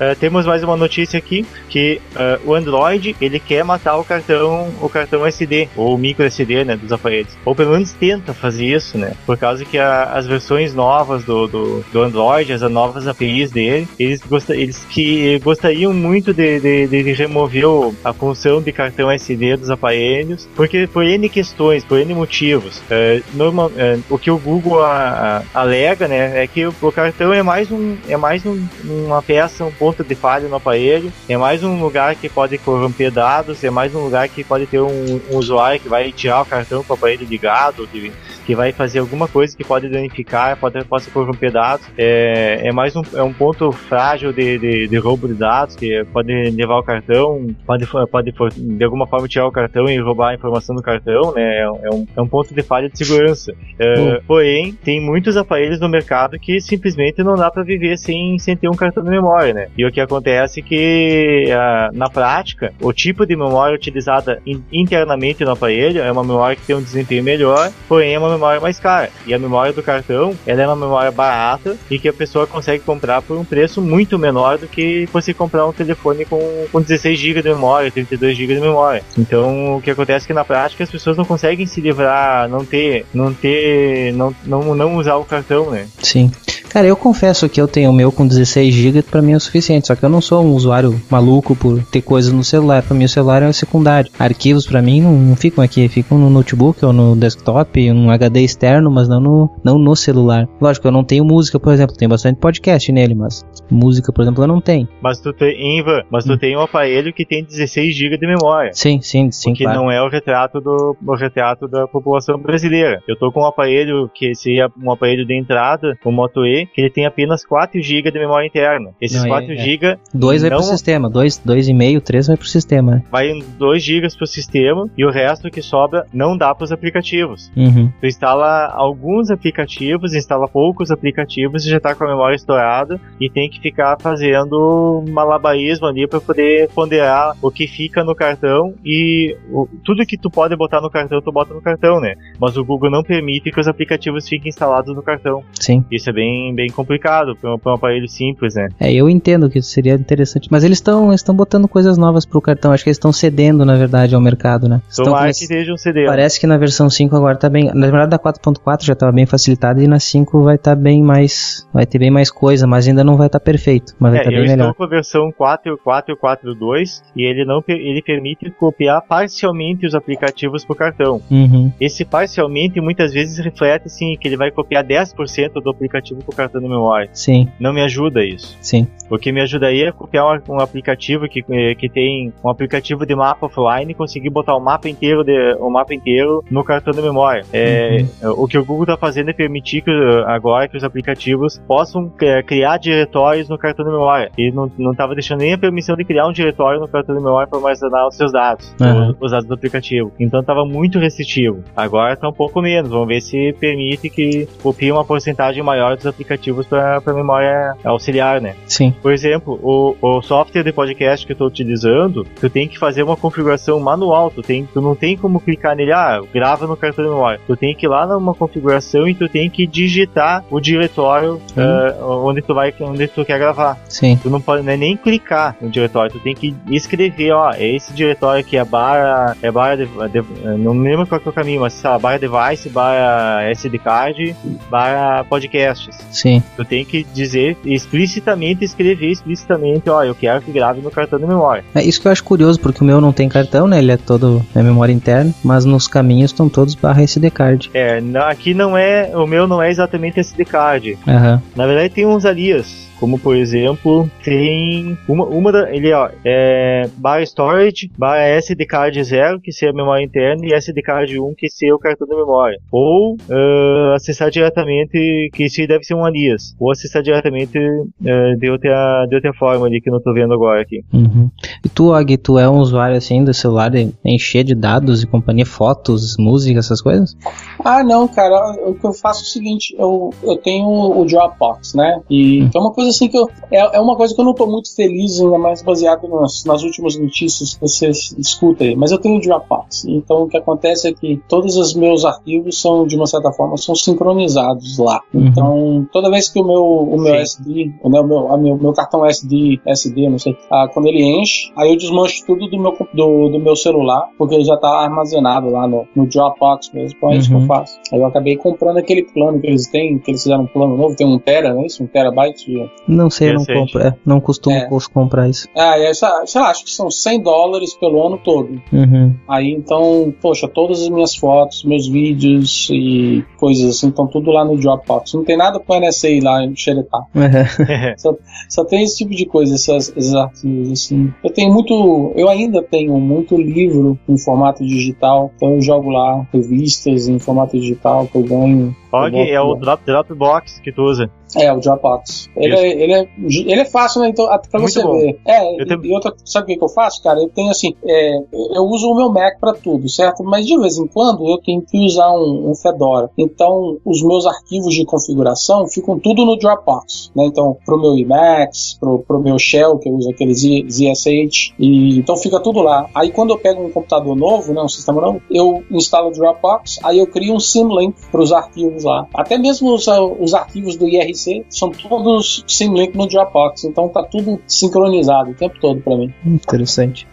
É, temos mais uma notícia aqui que é, o Android ele quer matar o cartão o cartão SD ou micro SD né dos aparelhos. Ou pelo menos tenta fazer isso né por causa que a- as versões novas do, do, do Android as novas APIs dele eles gosta, eles que gostariam muito de, de, de remover a função de cartão SD dos aparelhos porque por n questões por n motivos É, normal, o que o Google a- a- alega né é que o, o cartão é mais um é mais um- uma peça um ponto de falha no aparelho. É mais um lugar que pode corromper dados é mais um lugar que pode ter um, um usuário que vai tirar o cartão com o aparelho ligado que, que vai fazer alguma coisa que pode danificar pode possa corromper dados. É, é mais um, é um ponto frágil de, de, de roubo de dados que pode levar o cartão pode pode de alguma forma tirar o cartão e roubar a informação do cartão né? É, um- é um, é um ponto de falha de segurança. É, porém, tem muitos aparelhos no mercado que simplesmente não dá para viver sem, sem ter um cartão de memória, né? E o que acontece é que, ah, na prática, o tipo de memória utilizada in- internamente no aparelho é uma memória que tem um desempenho melhor, porém é uma memória mais cara. E a memória do cartão, ela é uma memória barata e que a pessoa consegue comprar por um preço muito menor do que você comprar um telefone com, com 16 GB de memória, 32 GB de memória. Então, o que acontece é que na prática as pessoas não conseguem se livrar, não ter, não ter, não, não, não usar o cartão, né? Sim. Cara, eu confesso que eu tenho o meu com 16 GB, pra mim é o suficiente. Só que eu não sou um usuário maluco por ter coisas no celular. Pra mim o celular é secundário. Arquivos pra mim não, não ficam aqui, ficam no notebook ou no desktop, um HD externo, mas não no, não no celular. Lógico, eu não tenho música, por exemplo, tem bastante podcast nele, mas música, por exemplo, eu não tenho. Mas tu tem, Ivan, mas tu tem um aparelho que tem 16 GB de memória. Sim, sim, sim, que claro. não é o retrato do o retrato da população brasileira. Eu tô com um aparelho que seria um aparelho de entrada, o Moto E, que ele tem apenas 4 GB de memória interna. Esses Não, é- 4 é. GB Dois vai não- pro sistema, dois, dois e meio, três vai pro sistema. né? vai 2 GB pro sistema e o resto que sobra não dá pros aplicativos. Uhum. Tu instala alguns aplicativos, instala poucos aplicativos e já tá com a memória estourada e tem que ficar fazendo malabarismo ali para poder ponderar o que fica no cartão e o- tudo que tu pode botar no cartão, tu bota no cartão, né? Mas o Google não permite que os aplicativos fiquem instalados no cartão. Sim. Isso é bem, bem complicado para um, um aparelho simples, né? É, eu entendo que isso seria interessante, mas eles estão estão botando coisas novas pro cartão. Acho que eles estão cedendo, na verdade, ao mercado, né? Estão Tomara que um CD. Parece que na versão 5 agora tá bem. Na verdade, da 4.4 já tava bem facilitada e na 5 vai estar bem mais. Vai ter bem mais coisa, mas ainda não vai estar perfeito. Mas vai É, estar eu bem estou melhor. com a versão 4.4.2 e ele não ele permite copiar parcialmente os aplicativos pro cartão. Uhum. Esse parcialmente muitas vezes reflete assim que ele vai copiar 10% do aplicativo pro cartão de memória. Sim, Não me ajuda isso. sim. O que me ajudaria é copiar um, um aplicativo que, eh, que tem um aplicativo de mapa offline e conseguir botar o mapa inteiro de, o mapa inteiro no cartão de memória. É, O que o Google está fazendo é permitir que eh, agora que os aplicativos possam eh, criar diretórios no cartão de memória. E não não estava deixando nem a permissão de criar um diretório no cartão de memória para armazenar os seus dados, os, os dados do aplicativo. Então estava muito restritivo. Agora está um pouco menos. Vamos ver se permite que copie uma porcentagem maior dos aplicativos para a memória auxiliar, né? Sim. Por exemplo, o, o software de podcast que eu estou utilizando, tu tem que fazer uma configuração manual. Tu, tem, tu não tem como clicar nele, ah, grava no cartão de memória. Tu tem que ir lá numa configuração e tu tem que digitar o diretório ah, onde tu vai, onde tu quer gravar. Sim. Tu não pode não é nem clicar no diretório, tu tem que escrever, ó, é esse diretório aqui, é barra, é barra, de, de- não me lembro qual que é o caminho, mas sei lá, barra device, barra SD card, barra podcasts. Sim. Tu tem que dizer explicitamente, escrever explicitamente, ó, eu quero que grave no cartão de memória. É isso que eu acho curioso, porque o meu não tem cartão, né? Ele é todo é memória interna, mas nos caminhos estão todos barra SD card. É, aqui não é, o meu não é exatamente SD card. Aham. Na verdade tem uns alias, como por exemplo, tem uma, uma da, ele ó, é barra storage, barra SD card 0, que seria a memória interna, e SD card 1, que seria o cartão de memória. Ou ah, acessar diretamente, que isso aí deve ser um alias, ou acessar diretamente ah, de, outra, de outra forma ali que eu não tô vendo agora aqui. Uhum. E tu, Og, tu é um usuário assim do celular encher de dados e companhia, fotos, música, essas coisas? Ah, não, cara, o que eu faço é o seguinte, eu, eu tenho o Dropbox, né? E é uma coisa assim que eu. É, é uma coisa que eu não tô muito feliz, ainda mais baseado nas, nas últimas notícias que você escuta aí. Mas eu tenho o Dropbox. Então o que acontece é que todos os meus arquivos são, de uma certa forma, são sincronizados lá. Uhum. Então, toda vez que o meu, o meu Sim. SD, o meu, a meu, meu cartão SD, SD, não sei, ah, quando ele enche, aí eu desmancho tudo do meu, do, do meu celular, porque ele já tá armazenado lá no, no Dropbox mesmo. Então é isso que eu Uhum. faço. Aí eu acabei comprando aquele plano que eles têm, que eles fizeram um plano novo, tem um tera, não é isso? Um terabyte. de- Não sei, eu não compro, é, não costumo É. comprar isso. Ah, e essa, sei lá, acho que são 100 dólares pelo ano todo. Uhum. Aí então, poxa, todas as minhas fotos, meus vídeos e coisas assim, estão tudo lá no Dropbox. Não tem nada pro NSA ir lá xeretar. Uhum. Só tem esse tipo de coisa, essas, esses arquivos, assim. Eu tenho muito. Eu ainda tenho muito livro em formato digital. Então eu jogo lá revistas em formato digital que eu ganho. Og Eu é o Dropbox que tu usa. É, o Dropbox. Ele é, ele, é, ele é fácil, né? Então, até pra Muito você bom. ver. É, Eu e, tenho- outra, sabe o que, eu faço, cara? Eu tenho assim, é, eu uso o meu Mac pra tudo, certo? Mas de vez em quando eu tenho que usar um, um Fedora. Então, os meus arquivos de configuração ficam tudo no Dropbox, né? Então, pro meu Emacs, pro, pro meu Shell, que eu uso aquele Z- ZSH, e então fica tudo lá. Aí quando eu pego um computador novo, né, um sistema novo, eu instalo o Dropbox, aí eu crio um Symlink para os arquivos lá. Até mesmo os, os arquivos do IRC são todos Symlink no Dropbox, então tá tudo sincronizado o tempo todo para mim. Interessante.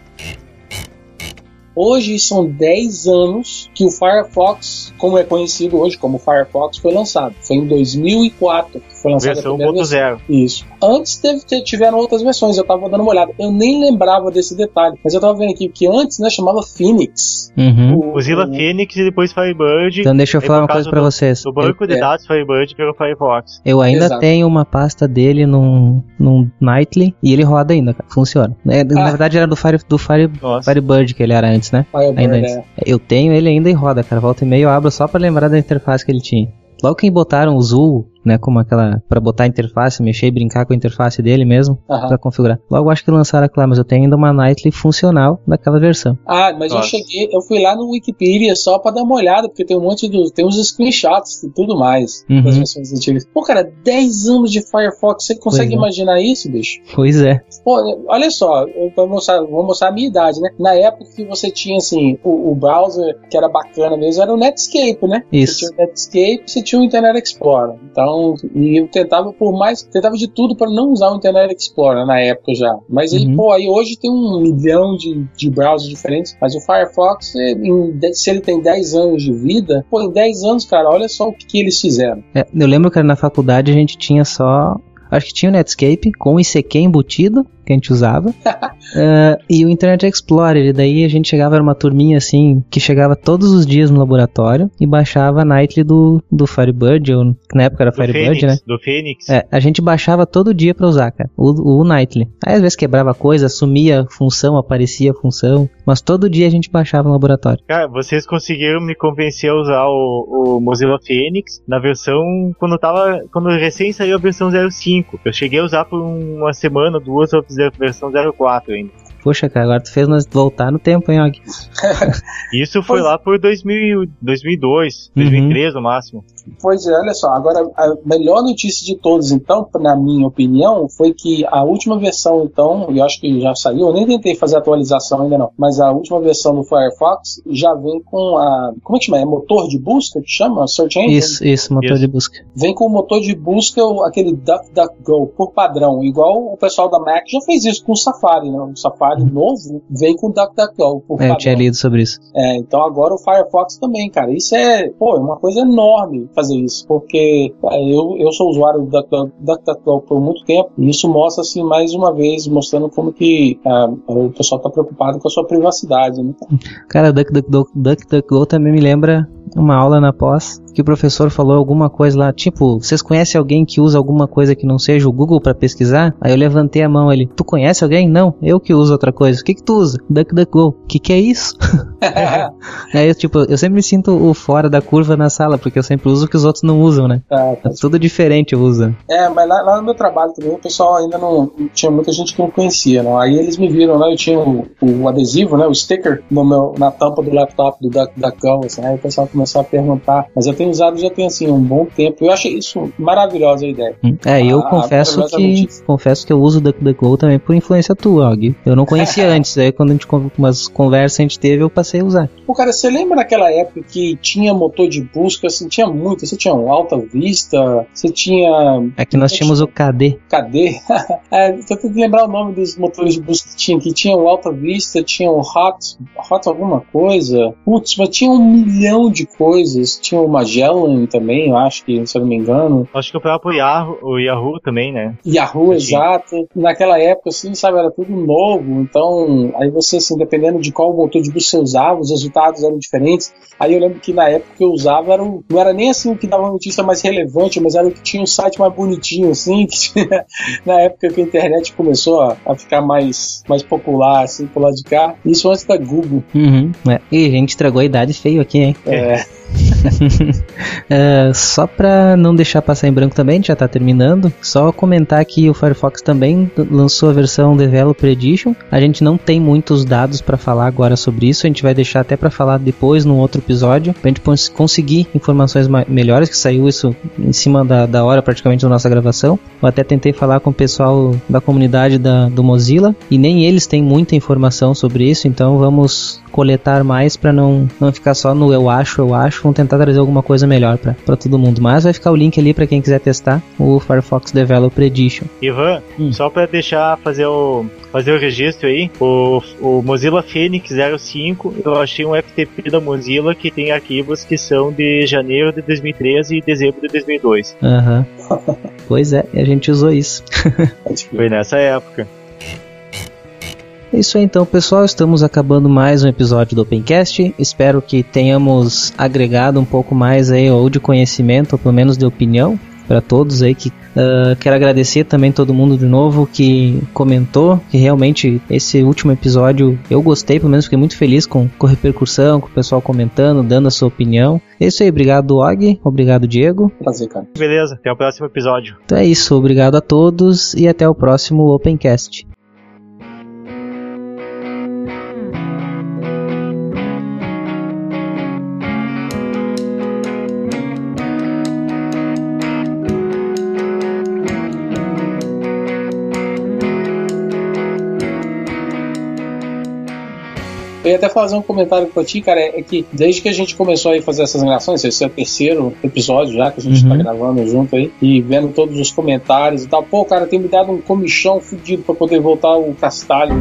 Hoje são 10 anos que o Firefox, como é conhecido hoje como Firefox, foi lançado. Foi em 2004 que foi lançado a Versão primeira versão. 1.0. Isso. Antes teve, te- tiveram outras versões, eu tava dando uma olhada. Eu nem lembrava desse detalhe, mas eu tava vendo aqui que antes, né, chamava Phoenix. Uhum. O- Mozilla o- Phoenix e depois Firebird. Então deixa eu falar uma coisa do- vocês. Do banco de É. dados Firebird pelo Firefox. Eu ainda Exato. tenho uma pasta dele num, num Nightly e ele roda ainda, cara. Funciona. É, Na Ah. verdade era do, Fire, do Fire, Nossa. Firebird que ele era antes, né? Firebird, Ainda é. antes. Eu tenho ele ainda e roda, cara. Volta e meia eu abro só pra lembrar da interface que ele tinha. Logo que botaram o Zul, né, como aquela pra botar a interface, mexer e brincar com a interface dele mesmo, Aham. pra configurar. Logo acho que lançaram aquela, mas eu tenho ainda uma Nightly funcional daquela versão. Ah, mas eu Nossa. cheguei, eu fui lá no Wikipedia só pra dar uma olhada, porque tem um monte de. tem uns screenshots e tudo mais Uhum. das versões antigas. Pô, cara, 10 anos de Firefox, você consegue Pois é. imaginar isso, bicho? Pois é. Pô, olha só, eu vou mostrar, vou mostrar a minha idade, né? Na época que você tinha, assim, o, o browser que era bacana mesmo era o Netscape, né? Isso. Você tinha o Netscape, você tinha o Internet Explorer. Então, e eu tentava por mais, tentava de tudo para não usar o Internet Explorer na época já. Mas aí, Uhum. pô, aí hoje tem um milhão de, de browsers diferentes, mas o Firefox, em se ele tem 10 anos de vida, pô, em 10 anos, cara, olha só o que, que eles fizeram. É, eu lembro que na faculdade a gente tinha só. Acho que tinha o Netscape com o ICQ embutido, que a gente usava. É, E o Internet Explorer, e daí a gente chegava, era uma turminha assim, que chegava todos os dias no laboratório e baixava a Nightly do, do Firebird, ou na época era Do Firebird, Fênix, né? do Fênix. É, a gente baixava todo dia pra usar, cara, o, o Nightly. Aí às vezes quebrava coisa, sumia função, aparecia função, mas todo dia a gente baixava no laboratório. Cara, vocês conseguiram me convencer a usar o, o Mozilla Phoenix na versão quando tava. Quando recém saiu a versão 05. Eu cheguei a usar por uma semana, duas, a versão 04 ainda. Poxa, cara, agora tu fez nós voltar no tempo, hein, Og? Isso foi Pois- lá por 2000, 2002, 2003 no máximo. Pois é, olha só, agora a melhor notícia de todos, então, na minha opinião, foi que a última versão, então, eu acho que já saiu, eu nem tentei fazer atualização ainda não, mas a última versão do Firefox já vem com a. Como é que chama? É motor de busca que chama? Search Engine? Isso, isso, motor Isso. de busca. Vem com o motor de busca, aquele DuckDuckGo, por padrão, igual o pessoal da Mac já fez isso com o Safari, né? O Safari novo vem com o DuckDuckGo, por É, eu padrão. tinha lido sobre isso. É, então agora o Firefox também, cara. Isso é, pô, é uma coisa enorme fazer isso, porque é, eu, eu sou usuário DuckDuck- DuckDuckGo por muito tempo e isso mostra, assim, mais uma vez, mostrando como que ah, o pessoal tá preocupado com a sua privacidade, né? Cara, DuckDuckGo DuckDuckGo também me lembra uma aula na pós que o professor falou alguma coisa lá, tipo, vocês conhecem alguém que usa alguma coisa que não seja o Google pra pesquisar? Aí eu levantei a mão, ele, tu conhece alguém? Não, eu que uso outra coisa. O que que tu usa? DuckDuckGo. Que que é isso? Aí eu, tipo, eu sempre me sinto o fora da curva na sala, porque eu sempre uso o que os outros não usam, né? Tá, É tudo diferente eu uso. É, mas lá, lá no meu trabalho também o pessoal ainda não. Tinha muita gente que não conhecia, não. Aí eles me viram, né? Eu tinha o, o adesivo, né? O sticker no meu, na tampa do laptop do DuckDuckGo, assim. Aí o pessoal começou a perguntar. Mas eu tenho usado já tem assim um bom tempo. Eu achei isso maravilhosa a ideia. É, eu Ah, confesso que confesso que eu uso o DuckDuckGo também por influência tua, Og. Eu não conhecia antes, aí quando a gente umas conversas a gente teve, eu passei a usar. Pô, cara, você lembra naquela época que tinha motor de busca, assim, tinha muito. Você tinha um Alta Vista, você tinha. É que nós tínhamos o KD. Cadê? é, tô tentando lembrar o nome dos motores de busca que tinha, que tinha o Alta Vista, tinha o Hot, Hot alguma coisa. Putz, mas tinha um milhão de coisas. Tinha o Magellan também, eu acho que, se eu não me engano. Acho que o próprio Yahoo, o Yahoo também, né? Yahoo, Sim. exato. Naquela época, assim, sabe, era tudo novo. Então, aí você, assim, dependendo de qual motor de busca você usava, os resultados eram diferentes. Aí eu lembro que na época que eu usava, era o- não era nem assim o que dava notícia mais relevante, mas era o que tinha um site mais bonitinho, assim, que tinha, na época que a internet começou a, a ficar mais, mais popular, assim, por lá de cá. Isso antes da Google. Uhum. É. Ih, a gente estragou a idade feio aqui, hein? É, É, só pra não deixar passar em branco também, já tá terminando. Só comentar que o Firefox também lançou a versão Developer Edition. A gente não tem muitos dados pra falar agora sobre isso. A gente vai deixar até pra falar depois num outro episódio. Pra gente cons- conseguir informações ma- melhores, que saiu isso em cima da, da hora praticamente da nossa gravação. Eu até tentei falar com o pessoal da comunidade da, do Mozilla e nem eles têm muita informação sobre isso. Então vamos coletar mais pra não, não ficar só no eu acho, eu acho. Vamos tentar trazer alguma coisa melhor pra pra todo mundo. Mas vai ficar o link ali pra quem quiser testar o Firefox Developer Edition. Ivan, Hum. só pra deixar fazer o fazer o registro aí, o, o Mozilla Phoenix 05, eu achei um FTP da Mozilla que tem arquivos que são de janeiro de 2013 e dezembro de 2002. Aham. pois é, e a gente usou isso. Foi nessa época. É isso aí então, pessoal. Estamos acabando mais um episódio do Opencast. Espero que tenhamos agregado um pouco mais aí, ou de conhecimento, ou pelo menos de opinião, para todos aí que ah, quero agradecer também todo mundo de novo que comentou, que realmente esse último episódio eu gostei, pelo menos fiquei muito feliz com, com a repercussão, com o pessoal comentando, dando a sua opinião. É isso aí, obrigado Og, obrigado Diego. prazer, cara. Beleza, até o próximo episódio. Então é isso, obrigado a todos e até o próximo Opencast. Até fazer um comentário pra ti, cara, é que desde que a gente começou aí a fazer essas gravações, esse é o terceiro episódio já que a gente Uhum. tá gravando junto aí, e vendo todos os comentários e tal, pô, cara, tem me dado um comichão fudido pra poder voltar o castalho